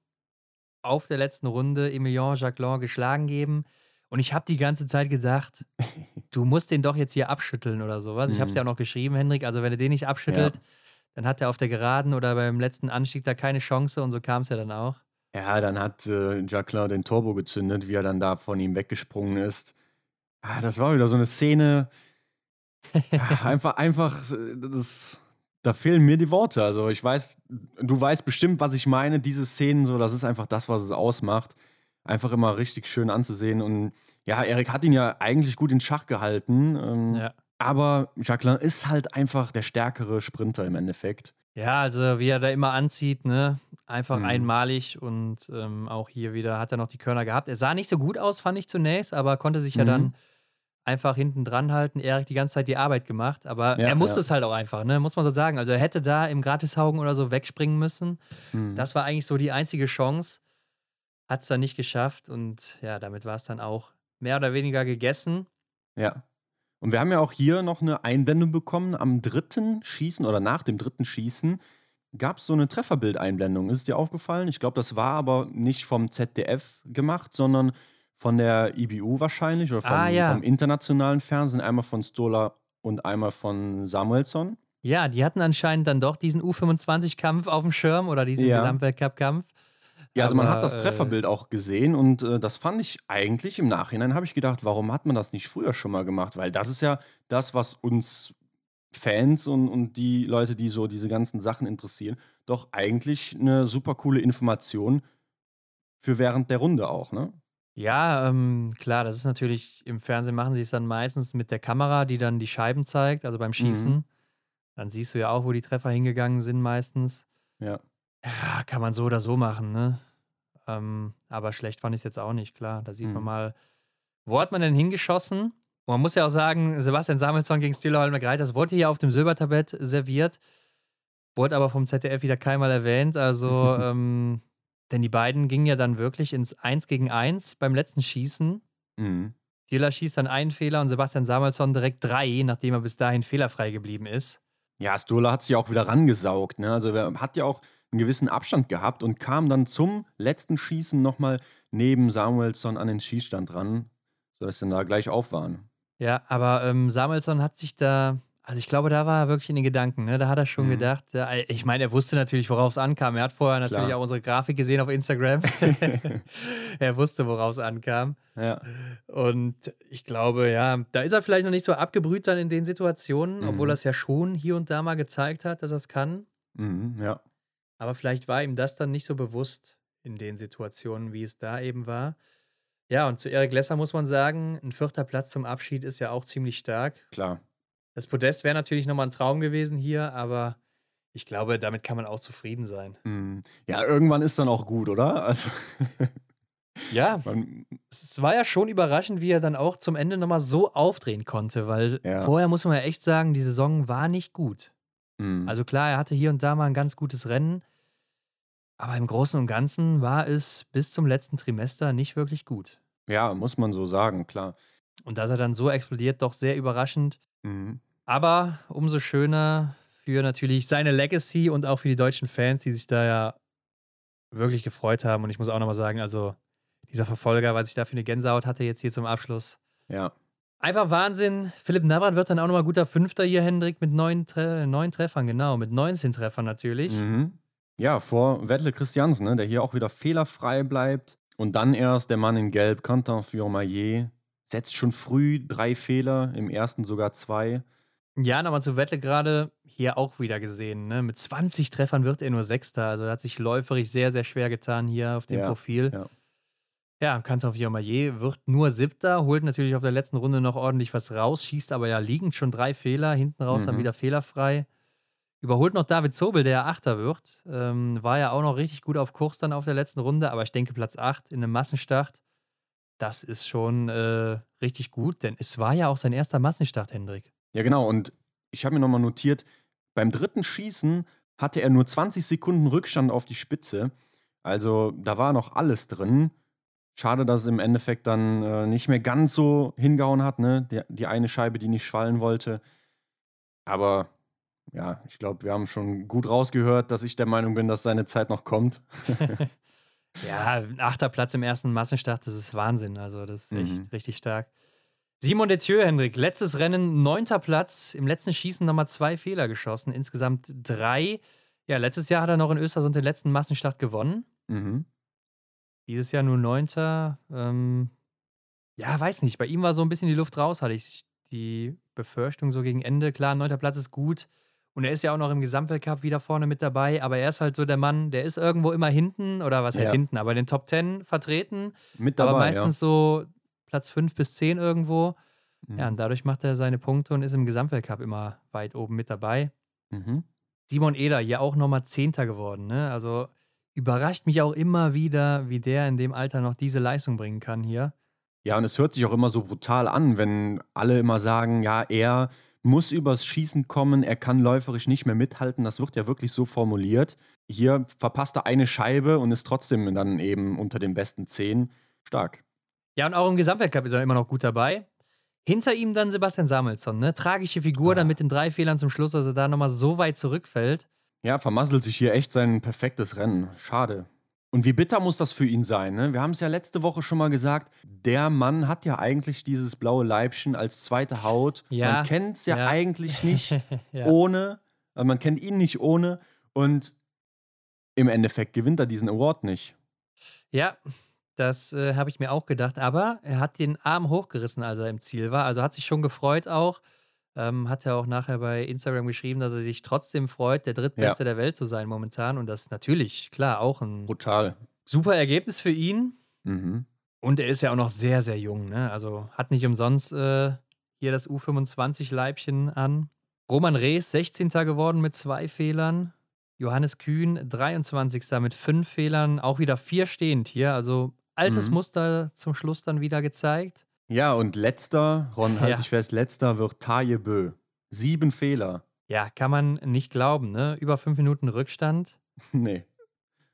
auf der letzten Runde Emilien Jacquelin geschlagen geben. Und ich habe die ganze Zeit gedacht, du musst den doch jetzt hier abschütteln oder sowas. Ich habe es Mhm. ja auch noch geschrieben, Hendrik. Also, wenn er den nicht abschüttelt, dann hat er auf der Geraden oder beim letzten Anstieg da keine Chance und so kam es ja dann auch. Ja, dann hat äh, Jacqueline den Turbo gezündet, wie er dann da von ihm weggesprungen ist. Ah, das war wieder so eine Szene. Ja, einfach, einfach, äh, das, da fehlen mir die Worte. Also ich weiß, du weißt bestimmt, was ich meine. Diese Szenen, so, das ist einfach das, was es ausmacht. Einfach immer richtig schön anzusehen. Und ja, Erik hat ihn ja eigentlich gut in Schach gehalten. Ähm, Ja. Aber Jacqueline ist halt einfach der stärkere Sprinter im Endeffekt. Ja, also wie er da immer anzieht, ne? Einfach Mhm. einmalig und ähm, auch hier wieder hat er noch die Körner gehabt. Er sah nicht so gut aus, fand ich zunächst, aber konnte sich ja Mhm. dann einfach hinten dran halten. Erik die ganze Zeit die Arbeit gemacht, aber Ja, er musste ja. es halt auch einfach, ne? Muss man so sagen. Also er hätte da im Gratishaugen oder so wegspringen müssen. Mhm. Das war eigentlich so die einzige Chance. Hat es dann nicht geschafft und ja, damit war es dann auch mehr oder weniger gegessen. Ja. Und wir haben ja auch hier noch eine Einblendung bekommen. Am dritten Schießen oder nach dem dritten Schießen gab es so eine Trefferbildeinblendung. Ist dir aufgefallen? Ich glaube, das war aber nicht vom ZDF gemacht, sondern von der IBU wahrscheinlich oder vom, Ah, ja. vom internationalen Fernsehen. Einmal von Stola und einmal von Samuelsson. Ja, die hatten anscheinend dann doch diesen U25-Kampf auf dem Schirm oder diesen Ja. Gesamtweltcup-Kampf. Ja, also man hat das äh, Trefferbild auch gesehen und äh, das fand ich eigentlich im Nachhinein, habe ich gedacht, warum hat man das nicht früher schon mal gemacht? Weil das ist ja das, was uns Fans und, und die Leute, die so diese ganzen Sachen interessieren, doch eigentlich eine super coole Information für während der Runde auch, ne? Ja, ähm, klar, das ist natürlich, im Fernsehen machen sie es dann meistens mit der Kamera, die dann die Scheiben zeigt, also beim Schießen. Mhm. Dann siehst du ja auch, wo die Treffer hingegangen sind meistens. Ja. Ja, kann man so oder so machen, ne? Ähm, aber schlecht fand ich es jetzt auch nicht, klar. Da sieht man Mhm. mal, wo hat man denn hingeschossen? Und man muss ja auch sagen, Sebastian Samuelsson gegen Stilleholmer Greit, das wurde hier auf dem Silbertablett serviert, wurde aber vom ZDF wieder keinmal erwähnt. Also, ähm, denn die beiden gingen ja dann wirklich ins 1 gegen 1 beim letzten Schießen. Mhm. Stiller schießt dann einen Fehler und Sebastian Samuelsson direkt drei, nachdem er bis dahin fehlerfrei geblieben ist. Ja, Stola hat sich auch wieder rangesaugt, ne? Also er hat ja auch einen gewissen Abstand gehabt und kam dann zum letzten Schießen nochmal neben Samuelsson an den Schießstand ran, sodass sie dann da gleich auf waren. Ja, aber ähm, Samuelsson hat sich da, also ich glaube, da war er wirklich in den Gedanken, ne? Da hat er schon Mhm. gedacht, ja, ich meine, er wusste natürlich, worauf es ankam. Er hat vorher natürlich Klar. auch unsere Grafik gesehen auf Instagram. er wusste, worauf es ankam. Ja. Und ich glaube, ja, da ist er vielleicht noch nicht so abgebrüht dann in den Situationen, Mhm. obwohl er es ja schon hier und da mal gezeigt hat, dass er es kann. Mhm, ja. Aber vielleicht war ihm das dann nicht so bewusst in den Situationen, wie es da eben war. Ja, und zu Erik Lesser muss man sagen, ein vierter Platz zum Abschied ist ja auch ziemlich stark. Klar. Das Podest wäre natürlich nochmal ein Traum gewesen hier, aber ich glaube, damit kann man auch zufrieden sein. Mhm. Ja, irgendwann ist dann auch gut, oder? Also, Ja, man, es war ja schon überraschend, wie er dann auch zum Ende nochmal so aufdrehen konnte, weil Ja. vorher muss man ja echt sagen, die Saison war nicht gut. Mhm. Also klar, er hatte hier und da mal ein ganz gutes Rennen, aber im Großen und Ganzen war es bis zum letzten Trimester nicht wirklich gut. ja, muss man so sagen, klar. Und dass er dann so explodiert, doch sehr überraschend. Mhm. Aber umso schöner für natürlich seine Legacy und auch für die deutschen Fans, die sich da ja wirklich gefreut haben. Und ich muss auch nochmal sagen, also dieser Verfolger, was ich da für eine Gänsehaut hatte, jetzt hier zum Abschluss. Ja. Einfach Wahnsinn. Philipp Navrat wird dann auch nochmal guter Fünfter hier, Hendrik, mit neun, Tre neun Treffern, genau, mit 19 Treffern natürlich. Mhm. Ja, vor Wettle Christiansen, ne, der hier auch wieder fehlerfrei bleibt. Und dann erst der Mann in Gelb, Quentin Fiormaillet, setzt schon früh drei Fehler, im ersten sogar zwei. Ja, nochmal zu Wettle gerade hier auch wieder gesehen. Ne? Mit 20 Treffern wird er nur Sechster. Also hat sich läuferisch sehr, sehr schwer getan hier auf dem Ja, Profil. ja. Ja, Kantor Fiormaillet wird nur Siebter, holt natürlich auf der letzten Runde noch ordentlich was raus, schießt aber ja liegend schon drei Fehler, hinten raus dann Mhm. wieder fehlerfrei. Überholt noch David Zobel, der ja Achter wird. Ähm, war ja auch noch richtig gut auf Kurs dann auf der letzten Runde, aber ich denke Platz 8 in einem Massenstart, das ist schon äh, richtig gut, denn es war ja auch sein erster Massenstart, Hendrik. Ja, genau. Und ich habe mir nochmal notiert, beim dritten Schießen hatte er nur 20 Sekunden Rückstand auf die Spitze. Also da war noch alles drin. Schade, dass es im Endeffekt dann äh, nicht mehr ganz so hingehauen hat, ne? Die, die eine Scheibe, die nicht fallen wollte. Aber ja, ich glaube, wir haben schon gut rausgehört, dass ich der Meinung bin, dass seine Zeit noch kommt. Ja, achter Platz im ersten Massenstart, das ist Wahnsinn. Also, das ist echt Mhm. richtig stark. Simon Detieu, Hendrik, letztes Rennen, neunter Platz. Im letzten Schießen nochmal zwei Fehler geschossen, insgesamt drei. Ja, letztes Jahr hat er noch in Östersund den letzten Massenstart gewonnen. Mhm. Dieses Jahr nur neunter. Ähm, ja, weiß nicht. Bei ihm war so ein bisschen die Luft raus, hatte ich die Befürchtung so gegen Ende. Klar, neunter Platz ist gut. Und er ist ja auch noch im Gesamtweltcup wieder vorne mit dabei. Aber er ist halt so der Mann, der ist irgendwo immer hinten, oder was heißt Ja. hinten, aber in den Top Ten vertreten. Mit dabei, aber meistens so Platz 5 bis 10 irgendwo. ja. Ja, und dadurch macht er seine Punkte und ist im Gesamtweltcup immer weit oben mit dabei. Mhm. Simon Eder hier auch nochmal Zehnter geworden. Ne? Also überrascht mich auch immer wieder, wie der in dem Alter noch diese Leistung bringen kann hier. Ja, und es hört sich auch immer so brutal an, wenn alle immer sagen, ja, er muss übers Schießen kommen, er kann läuferisch nicht mehr mithalten. Das wird ja wirklich so formuliert. Hier verpasst er eine Scheibe und ist trotzdem dann eben unter den besten zehn. Stark. Ja, und auch im Gesamtweltcup ist er immer noch gut dabei. Hinter ihm dann Sebastian Samuelsson, ne? Tragische Figur, dann mit den drei Fehlern zum Schluss, dass er da nochmal so weit zurückfällt. Ja, vermasselt sich hier echt sein perfektes Rennen. Schade. Und wie bitter muss das für ihn sein? Ne? Wir haben es ja letzte Woche schon mal gesagt, der Mann hat ja eigentlich dieses blaue Leibchen als zweite Haut. Ja, Man kennt es ja, ja. eigentlich nicht ja. ohne, also man kennt ihn nicht ohne und im Endeffekt gewinnt er diesen Award nicht. Ja, das äh, habe ich mir auch gedacht. Aber er hat den Arm hochgerissen, als er im Ziel war. Also hat sich schon gefreut auch. Ähm, hat er auch nachher bei Instagram geschrieben, dass er sich trotzdem freut, der drittbeste der Welt zu sein momentan. Und das ist natürlich, klar, auch ein Brutal. super Ergebnis für ihn. Mhm. Und er ist ja auch noch sehr, sehr jung. Ne? Also hat nicht umsonst äh, hier das U25-Leibchen an. Roman Rees, 16. geworden mit zwei Fehlern. Johannes Kühn, 23. mit fünf Fehlern. Auch wieder vier stehend hier. Also altes Mhm. Muster zum Schluss dann wieder gezeigt. Ja, und letzter, Ron, halte Ja. ich fest, letzter wird Taje Bö. Sieben Fehler. Ja, kann man nicht glauben, ne? Über fünf Minuten Rückstand. nee.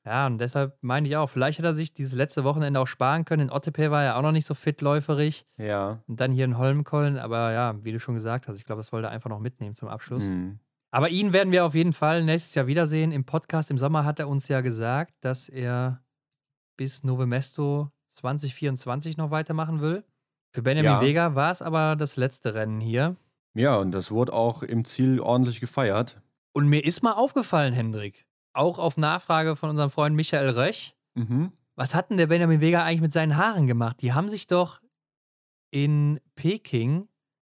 Ja, und deshalb meine ich auch, vielleicht hat er sich dieses letzte Wochenende auch sparen können. In Ottepe war er auch noch nicht so fit läuferig. Ja. Und dann hier in Holmenkollen. Aber ja, wie du schon gesagt hast, ich glaube, das wollte er einfach noch mitnehmen zum Abschluss. Mhm. Aber ihn werden wir auf jeden Fall nächstes Jahr wiedersehen. Im Podcast im Sommer hat er uns ja gesagt, dass er bis Novemesto 2024 noch weitermachen will. Für Benjamin Ja. Vega war es aber das letzte Rennen hier. Ja, und das wurde auch im Ziel ordentlich gefeiert. Und mir ist mal aufgefallen, Hendrik, auch auf Nachfrage von unserem Freund Michael Röch, Mhm. was hat denn der Benjamin Vega eigentlich mit seinen Haaren gemacht? Die haben sich doch in Peking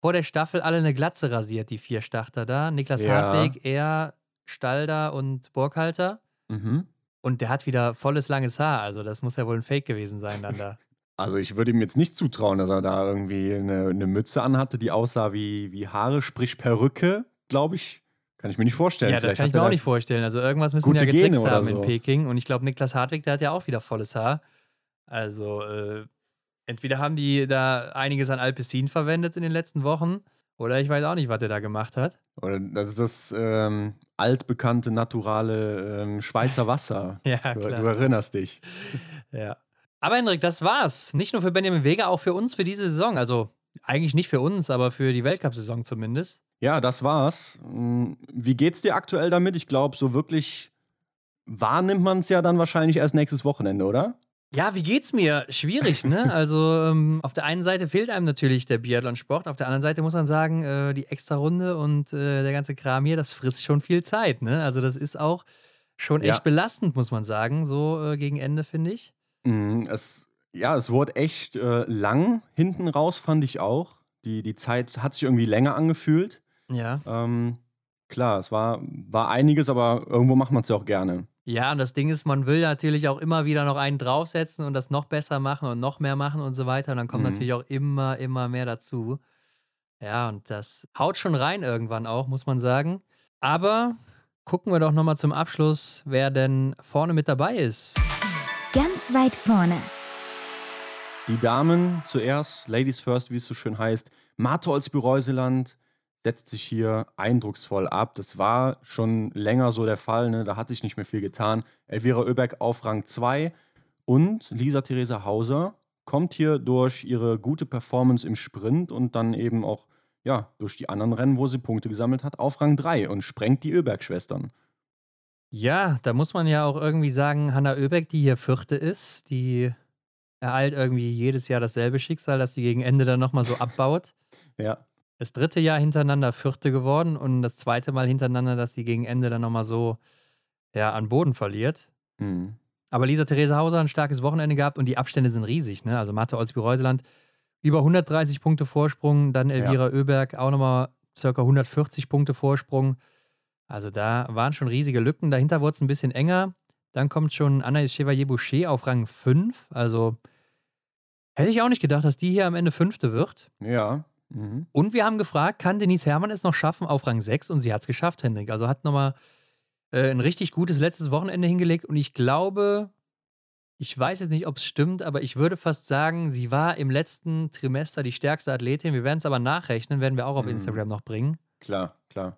vor der Staffel alle eine Glatze rasiert, die vier Starter da. Niklas Ja. Hartweg, er, Stalder und Burghalter. Mhm. Und der hat wieder volles langes Haar. Also das muss ja wohl ein Fake gewesen sein dann da. Also ich würde ihm jetzt nicht zutrauen, dass er da irgendwie eine, eine Mütze anhatte, die aussah wie, wie Haare, sprich Perücke, glaube ich. Kann ich mir nicht vorstellen. ja, das Vielleicht kann ich mir auch nicht vorstellen. Also irgendwas müssen ja getrickst haben so. in Peking. Und ich glaube, Niklas Hartwig, der hat ja auch wieder volles Haar. Also äh, entweder haben die da einiges an Alpecin verwendet in den letzten Wochen. Oder ich weiß auch nicht, was der da gemacht hat. Oder das ist das ähm, altbekannte, naturale ähm, Schweizer Wasser. Ja, du, klar. du erinnerst dich. Ja. Aber Hendrik, das war's. Nicht nur für Benjamin Vega, auch für uns für diese Saison. Also eigentlich nicht für uns, aber für die Weltcup-Saison zumindest. Ja, das war's. Hm, Wie geht's dir aktuell damit? Ich glaube, so wirklich wahrnimmt man es ja dann wahrscheinlich erst nächstes Wochenende, oder? Ja, wie geht's mir? Schwierig, ne? Also ähm, auf der einen Seite fehlt einem natürlich der Biathlon-Sport, auf der anderen Seite muss man sagen, äh, die extra Runde und äh, der ganze Kram hier, das frisst schon viel Zeit, ne? Also das ist auch schon Ja. echt belastend, muss man sagen, so äh, gegen Ende, finde ich. Mhm, Es, ja, es wurde echt äh, lang hinten raus, fand ich auch. Die, die Zeit hat sich irgendwie länger angefühlt. Ja. Ähm, klar, es war, war einiges, aber irgendwo macht man es ja auch gerne. Ja, und das Ding ist, man will natürlich auch immer wieder noch einen draufsetzen und das noch besser machen und noch mehr machen und so weiter. Und dann kommt Mhm. natürlich auch immer, immer mehr dazu. Ja, und das haut schon rein irgendwann auch, muss man sagen. Aber gucken wir doch nochmal zum Abschluss, wer denn vorne mit dabei ist. Ganz weit vorne. Die Damen zuerst, Ladies first, wie es so schön heißt. Martholz-Büreuseland setzt sich hier eindrucksvoll ab. Das war schon länger so der Fall, ne? da hat sich nicht mehr viel getan. Elvira Oeberg auf Rang 2 und Lisa Theresa Hauser kommt hier durch ihre gute Performance im Sprint und dann eben auch ja, durch die anderen Rennen, wo sie Punkte gesammelt hat, auf Rang 3 und sprengt die Oeberg-Schwestern. Ja, da muss man ja auch irgendwie sagen, Hanna Oebeck, die hier Vierte ist, die ereilt irgendwie jedes Jahr dasselbe Schicksal, dass sie gegen Ende dann nochmal so abbaut. Ja. Das dritte Jahr hintereinander Vierte geworden und das zweite Mal hintereinander, dass sie gegen Ende dann nochmal so ja, an Boden verliert. Mhm. Aber Lisa Therese Hauser ein starkes Wochenende gehabt und die Abstände sind riesig. Ne? Also Mathe Olsby-Reuseland über 130 Punkte Vorsprung, dann Elvira ja. Oeberg auch nochmal circa 140 Punkte Vorsprung. Also da waren schon riesige Lücken. Dahinter wurde es ein bisschen enger. Dann kommt schon Anaïs Chevalier-Boucher auf Rang 5. Also hätte ich auch nicht gedacht, dass die hier am Ende Fünfte wird. Ja. Mhm. Und wir haben gefragt, kann Denise Herrmann es noch schaffen auf Rang 6? Und sie hat es geschafft, Hendrik. Also hat nochmal äh, ein richtig gutes letztes Wochenende hingelegt. Und ich glaube, ich weiß jetzt nicht, ob es stimmt, aber ich würde fast sagen, sie war im letzten Trimester die stärkste Athletin. Wir werden es aber nachrechnen, werden wir auch auf mhm. Instagram noch bringen. Klar, klar.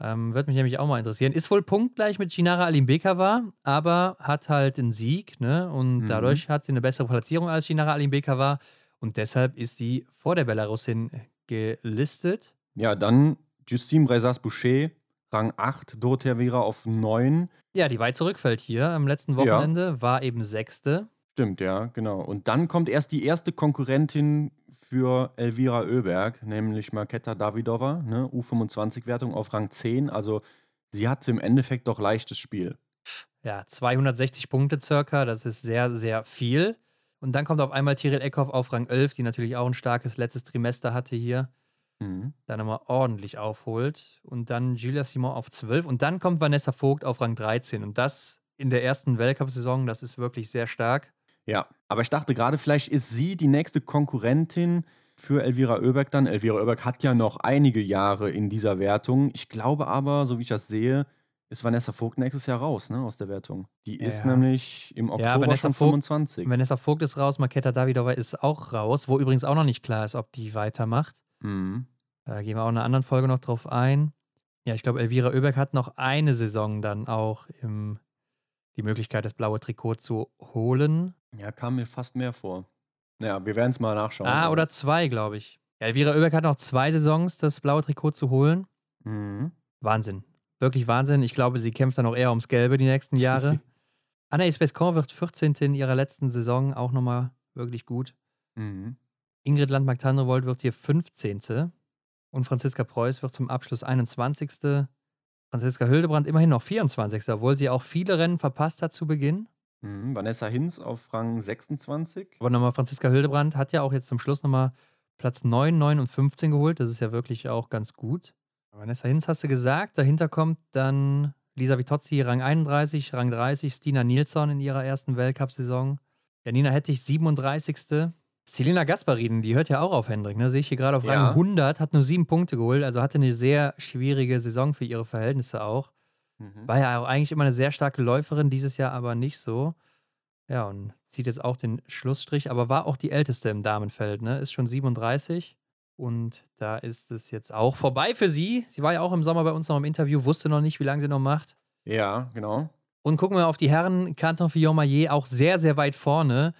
Ähm, Würde mich nämlich auch mal interessieren. Ist wohl punktgleich mit Chinara Alimbekava, aber hat halt den Sieg, ne? Und mhm. dadurch hat sie eine bessere Platzierung als Chinara Alimbekava. Und deshalb ist sie vor der Belarusin gelistet. Ja, dann Justine Brezas-Boucher, Rang 8, Dorothea Vera auf 9. Ja, die weit zurückfällt hier am letzten Wochenende, ja. war eben Sechste. Stimmt, ja, genau. Und dann kommt erst die erste Konkurrentin für Elvira Oeberg, nämlich Marketa Davidova, ne, U25-Wertung auf Rang 10. Also sie hatte im Endeffekt doch leichtes Spiel. Ja, 260 Punkte circa, das ist sehr, sehr viel. Und dann kommt auf einmal Tiril Eckhoff auf Rang 11, die natürlich auch ein starkes letztes Trimester hatte hier. Mhm. Da nochmal ordentlich aufholt. Und dann Julia Simon auf 12. Und dann kommt Vanessa Vogt auf Rang 13. Und das in der ersten Weltcup-Saison, das ist wirklich sehr stark. Ja, aber ich dachte gerade, vielleicht ist sie die nächste Konkurrentin für Elvira Oeberg dann. Elvira Oeberg hat ja noch einige Jahre in dieser Wertung. Ich glaube aber, so wie ich das sehe, ist Vanessa Vogt nächstes Jahr raus, ne, aus der Wertung. Die ist ja. nämlich im Oktober ja, Vanessa schon 25. Vogt, Vanessa Vogt ist raus, Marketa Davidova ist auch raus, wo übrigens auch noch nicht klar ist, ob die weitermacht. Mhm. Da gehen wir auch in einer anderen Folge noch drauf ein. Ja, ich glaube, Elvira Oeberg hat noch eine Saison dann auch im, die Möglichkeit, das blaue Trikot zu holen. Ja, kam mir fast mehr vor. Ja, wir werden es mal nachschauen. Ah, oder zwei, glaube ich. Ja, Elvira Oeberg hat noch zwei Saisons, das blaue Trikot zu holen. Mhm. Wahnsinn. Wirklich Wahnsinn. Ich glaube, sie kämpft dann auch eher ums Gelbe die nächsten Jahre. Anaïs Bescon wird 14. in ihrer letzten Saison auch nochmal wirklich gut. Mhm. Ingrid Landmark-Tandrevold wird hier 15. Und Franziska Preuß wird zum Abschluss 21. Franziska Hildebrand immerhin noch 24. Obwohl sie auch viele Rennen verpasst hat zu Beginn. Mhm. Vanessa Hinz auf Rang 26. Aber nochmal, Franziska Hildebrand hat ja auch jetzt zum Schluss nochmal Platz 9, 9 und 15 geholt. Das ist ja wirklich auch ganz gut. Vanessa Hinz hast du gesagt. Dahinter kommt dann Lisa Vitozzi, Rang 31, Rang 30, Stina Nilsson in ihrer ersten Weltcup-Saison. Janina Hettich, 37. Selina Gasparin, die hört ja auch auf Hendrik, ne? Sehe ich hier gerade auf Rang ja. 100, hat nur sieben Punkte geholt, also hatte eine sehr schwierige Saison für ihre Verhältnisse auch. Mhm. War ja auch eigentlich immer eine sehr starke Läuferin, dieses Jahr aber nicht so. Ja, und zieht jetzt auch den Schlussstrich, aber war auch die älteste im Damenfeld, ne? Ist schon 37. Und da ist es jetzt auch vorbei für sie. Sie war ja auch im Sommer bei uns noch im Interview, wusste noch nicht, wie lange sie noch macht. Ja, genau. Und gucken wir auf die Herren. Canton Fillon-Maillet auch sehr, sehr weit vorne.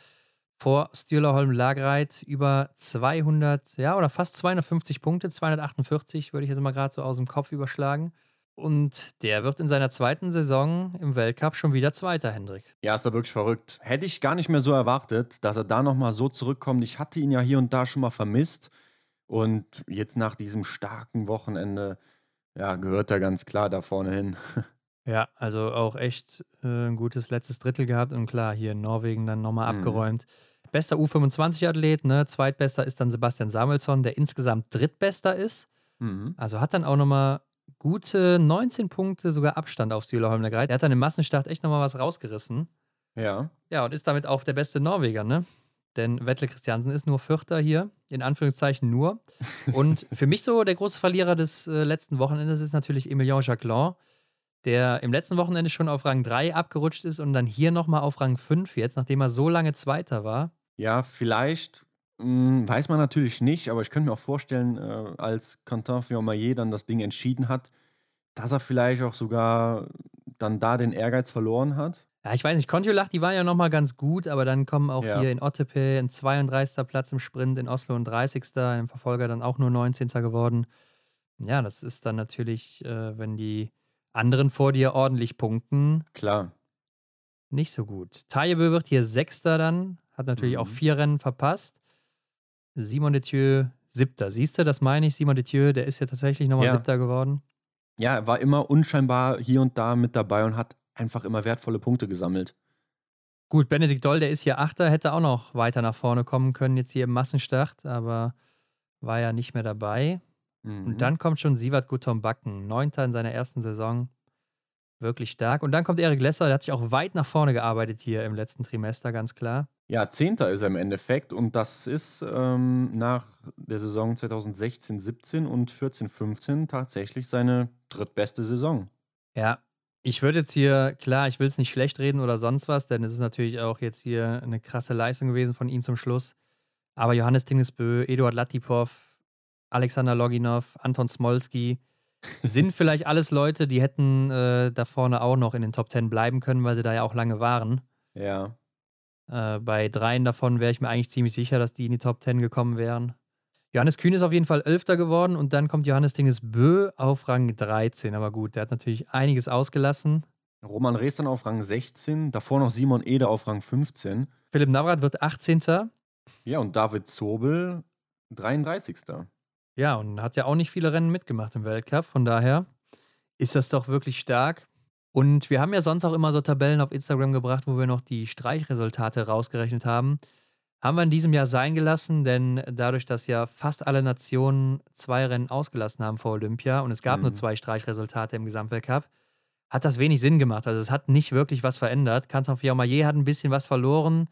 Vor Stühlerholm Lagreit über 200, ja, oder fast 250 Punkte. 248 würde ich jetzt mal gerade so aus dem Kopf überschlagen. Und der wird in seiner zweiten Saison im Weltcup schon wieder Zweiter, Hendrik. Ja, ist doch wirklich verrückt. Hätte ich gar nicht mehr so erwartet, dass er da nochmal so zurückkommt. Ich hatte ihn ja hier und da schon mal vermisst. Und jetzt nach diesem starken Wochenende, ja, gehört er ganz klar da vorne hin. Ja, also auch echt äh, ein gutes letztes Drittel gehabt und klar, hier in Norwegen dann nochmal mhm. abgeräumt. Bester U25-Athlet, ne? Zweitbester ist dann Sebastian Samuelsson, der insgesamt drittbester ist. Mhm. Also hat dann auch nochmal gute 19 Punkte sogar Abstand auf Stühler Holmler Er hat dann im Massenstart echt nochmal was rausgerissen. Ja. Ja, und ist damit auch der beste Norweger, ne? Denn Wettle Christiansen ist nur Vierter hier, in Anführungszeichen nur. Und für mich so der große Verlierer des äh, letzten Wochenendes ist natürlich Emilien Jacquelin, der im letzten Wochenende schon auf Rang 3 abgerutscht ist und dann hier nochmal auf Rang 5 jetzt, nachdem er so lange Zweiter war. Ja, vielleicht mh, hm, weiß man natürlich nicht, aber ich könnte mir auch vorstellen, äh, als Quentin Fillon-Maillet dann das Ding entschieden hat, dass er vielleicht auch sogar dann da den Ehrgeiz verloren hat. Ja, ich weiß nicht, Kontiolach, die war ja nochmal ganz gut, aber dann kommen auch ja. hier in Ottepe ein 32. Platz im Sprint, in Oslo ein 30. Im Verfolger dann auch nur 19. geworden. Ja, das ist dann natürlich, äh, wenn die anderen vor dir ordentlich punkten. Klar. Nicht so gut. Tajebö wird hier Sechster dann, hat natürlich Mhm. auch vier Rennen verpasst. Simon Detieu Siebter. Siehst du, das meine ich, Simon Detieu, der ist ja tatsächlich nochmal Ja. Siebter geworden. Ja, er war immer unscheinbar hier und da mit dabei und hat einfach immer wertvolle Punkte gesammelt. Gut, Benedikt Doll, der ist hier Achter, hätte auch noch weiter nach vorne kommen können, jetzt hier im Massenstart, aber war ja nicht mehr dabei. Mhm. Und dann kommt schon Sivat Guttorm Backen, Neunter in seiner ersten Saison. Wirklich stark. Und dann kommt Erik Lesser, der hat sich auch weit nach vorne gearbeitet hier im letzten Trimester, ganz klar. Ja, Zehnter ist er im Endeffekt und das ist ähm, nach der Saison 2016-17 und 14-15 tatsächlich seine drittbeste Saison. Ja, ich würde jetzt hier, klar, ich will es nicht schlecht reden oder sonst was, denn es ist natürlich auch jetzt hier eine krasse Leistung gewesen von ihm zum Schluss. Aber Johannes Tingesbö, Eduard Latipov, Alexander Loginov, Anton Smolski sind vielleicht alles Leute, die hätten äh, da vorne auch noch in den Top Ten bleiben können, weil sie da ja auch lange waren. Ja. Äh, bei dreien davon wäre ich mir eigentlich ziemlich sicher, dass die in die Top Ten gekommen wären. Johannes Kühn ist auf jeden Fall Elfter geworden und dann kommt Johannes Dingesbö auf Rang 13. Aber gut, der hat natürlich einiges ausgelassen. Roman Rees dann auf Rang 16, davor noch Simon Ede auf Rang 15. Philipp Navrat wird 18. Ja, und David Zobel 33. Ja, und hat ja auch nicht viele Rennen mitgemacht im Weltcup. Von daher ist das doch wirklich stark. Und wir haben ja sonst auch immer so Tabellen auf Instagram gebracht, wo wir noch die Streichresultate rausgerechnet haben. Haben wir in diesem Jahr sein gelassen, denn dadurch, dass ja fast alle Nationen zwei Rennen ausgelassen haben vor Olympia und es gab nur Mhm. zwei Streichresultate im Gesamtweltcup, hat das wenig Sinn gemacht. Also es hat nicht wirklich was verändert. Canton Fiormaillet hat ein bisschen was verloren.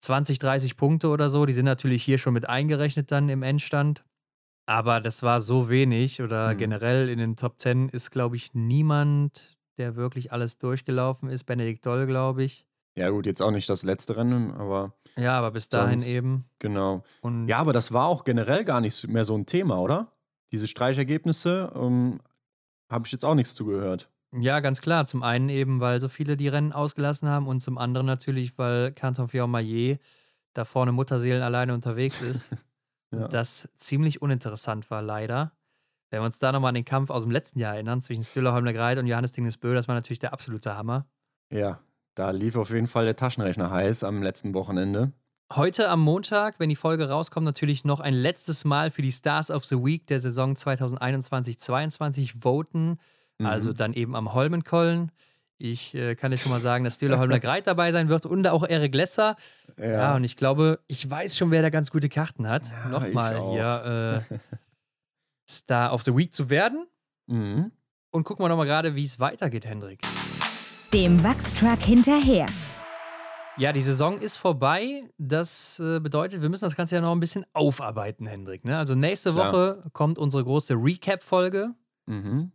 20, 30 Punkte oder so. Die sind natürlich hier schon mit eingerechnet dann im Endstand. Aber das war so wenig oder Mhm. generell in den Top 10 ist, glaube ich, niemand, der wirklich alles durchgelaufen ist. Benedikt Doll, glaube ich. Ja, gut, jetzt auch nicht das letzte Rennen, aber Ja, aber bis dahin Sonst- eben. genau. Und Ja, aber das war auch generell gar nicht mehr so ein Thema, oder? Diese Streichergebnisse ähm, habe ich jetzt auch nichts zugehört. Ja, ganz klar. Zum einen eben, weil so viele die Rennen ausgelassen haben und zum anderen natürlich, weil Canton Fiormaillet da vorne Mutterseelen alleine unterwegs ist. Ja. Das ziemlich uninteressant war, leider. Wenn wir uns da nochmal an den Kampf aus dem letzten Jahr erinnern, zwischen Stiller Holmler Greit und Johannes Dingesbö, das war natürlich der absolute Hammer. ja, da lief auf jeden Fall der Taschenrechner heiß am letzten Wochenende. Heute am Montag, wenn die Folge rauskommt, natürlich noch ein letztes Mal für die Stars of the Week der Saison 2021-22 voten. Mhm. Also dann eben am Holmenkollen. Ich äh, kann dir schon mal sagen, dass Stühler Holmler Greit dabei sein wird und auch Erik Lesser. Ja. und ich glaube, ich weiß schon, wer da ganz gute Karten hat. Ja, Nochmal hier äh, Star of the Week zu werden. Mhm. Und gucken wir nochmal gerade, wie es weitergeht, Hendrik. Dem Wachstruck hinterher. Ja, die Saison ist vorbei. Das äh, bedeutet, wir müssen das Ganze ja noch ein bisschen aufarbeiten, Hendrik. Ne? Also nächste Klar. Woche kommt unsere große Recap-Folge. Mhm.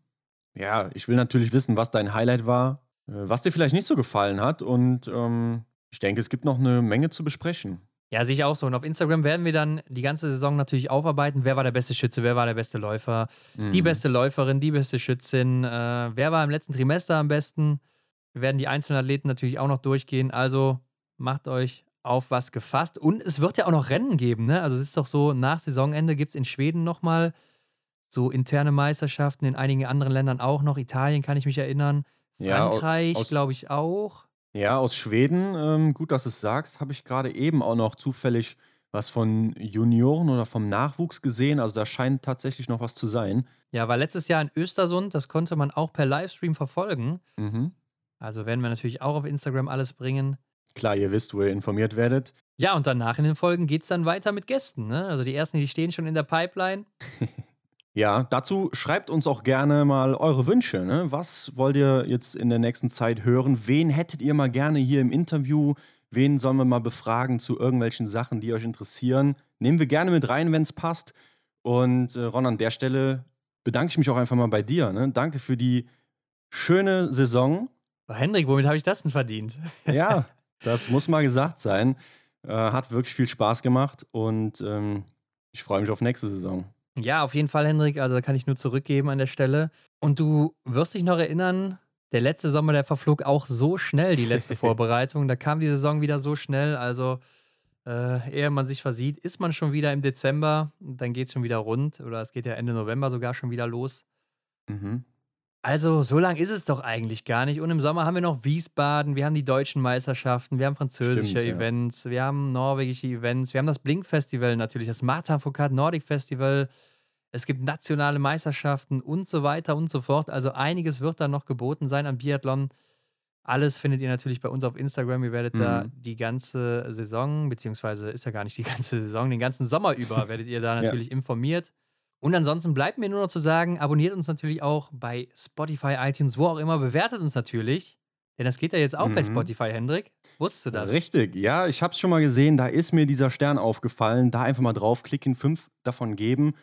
Ja, ich will natürlich wissen, was dein Highlight war, äh, was dir vielleicht nicht so gefallen hat und ähm, ich denke, es gibt noch eine Menge zu besprechen. Ja, sehe ich auch so. Und auf Instagram werden wir dann die ganze Saison natürlich aufarbeiten. Wer war der beste Schütze? Wer war der beste Läufer? Die Mhm. beste Läuferin, die beste Schützin. Äh, wer war im letzten Trimester am besten? Wir werden die einzelnen Athleten natürlich auch noch durchgehen. Also macht euch auf was gefasst. Und es wird ja auch noch Rennen geben. Ne? Also es ist doch so, nach Saisonende gibt es in Schweden nochmal so interne Meisterschaften, in einigen anderen Ländern auch noch. Italien kann ich mich erinnern. Ja, Frankreich, aus- glaube ich, auch. Ja, aus Schweden, ähm, gut, dass du es sagst, habe ich gerade eben auch noch zufällig was von Junioren oder vom Nachwuchs gesehen. Also da scheint tatsächlich noch was zu sein. Ja, war letztes Jahr in Östersund. Das konnte man auch per Livestream verfolgen. Mhm. Also werden wir natürlich auch auf Instagram alles bringen. Klar, ihr wisst, wo ihr informiert werdet. Ja, und danach in den Folgen geht es dann weiter mit Gästen. Ne? Also die ersten, die stehen schon in der Pipeline. Ja, dazu schreibt uns auch gerne mal eure Wünsche. Ne? Was wollt ihr jetzt in der nächsten Zeit hören? Wen hättet ihr mal gerne hier im Interview? Wen sollen wir mal befragen zu irgendwelchen Sachen, die euch interessieren? Nehmen wir gerne mit rein, wenn es passt. Und äh, Ron, an der Stelle bedanke ich mich auch einfach mal bei dir. Ne? Danke für die schöne Saison. Oh, Hendrik, womit habe ich das denn verdient? Ja, das muss mal gesagt sein. Äh, hat wirklich viel Spaß gemacht und ähm, ich freue mich auf nächste Saison. Ja, auf jeden Fall, Hendrik. Also da kann ich nur zurückgeben an der Stelle. Und du wirst dich noch erinnern, der letzte Sommer, der verflog auch so schnell, die letzte Vorbereitung. Da kam die Saison wieder so schnell. Also, äh, ehe man sich versieht, ist man schon wieder im Dezember. Dann geht es schon wieder rund. Oder es geht ja Ende November sogar schon wieder los. Mhm. Also, so lang ist es doch eigentlich gar nicht. Und im Sommer haben wir noch Wiesbaden, wir haben die deutschen Meisterschaften, wir haben französische Stimmt, ja. Events, wir haben norwegische Events, wir haben das Blink-Festival natürlich, das Martin Foucault Nordic Festival. Es gibt nationale Meisterschaften und so weiter und so fort. Also, einiges wird da noch geboten sein am Biathlon. Alles findet ihr natürlich bei uns auf Instagram. Ihr werdet da Mhm. die ganze Saison, beziehungsweise ist ja gar nicht die ganze Saison, den ganzen Sommer über werdet ihr da Ja. natürlich informiert. Und ansonsten bleibt mir nur noch zu sagen, abonniert uns natürlich auch bei Spotify, iTunes, wo auch immer, bewertet uns natürlich. Denn das geht ja jetzt auch bei Mhm. Spotify, Hendrik. Wusstest du das? Richtig, ja, ich habe es schon mal gesehen, da ist mir dieser Stern aufgefallen. Da einfach mal draufklicken, fünf davon geben.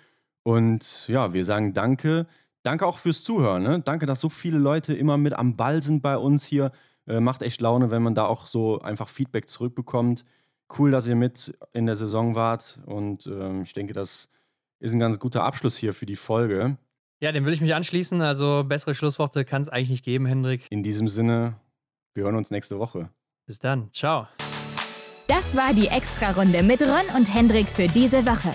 Und ja, wir sagen danke. Danke auch fürs Zuhören. Ne? Danke, dass so viele Leute immer mit am Ball sind bei uns hier. Äh, macht echt Laune, wenn man da auch so einfach Feedback zurückbekommt. Cool, dass ihr mit in der Saison wart. Und ähm, ich denke, das ist ein ganz guter Abschluss hier für die Folge. Ja, dem will ich mich anschließen. Also bessere Schlussworte kann es eigentlich nicht geben, Hendrik. In diesem Sinne, wir hören uns nächste Woche. Bis dann. Ciao. Das war die Extra-Runde mit Ron und Hendrik für diese Woche.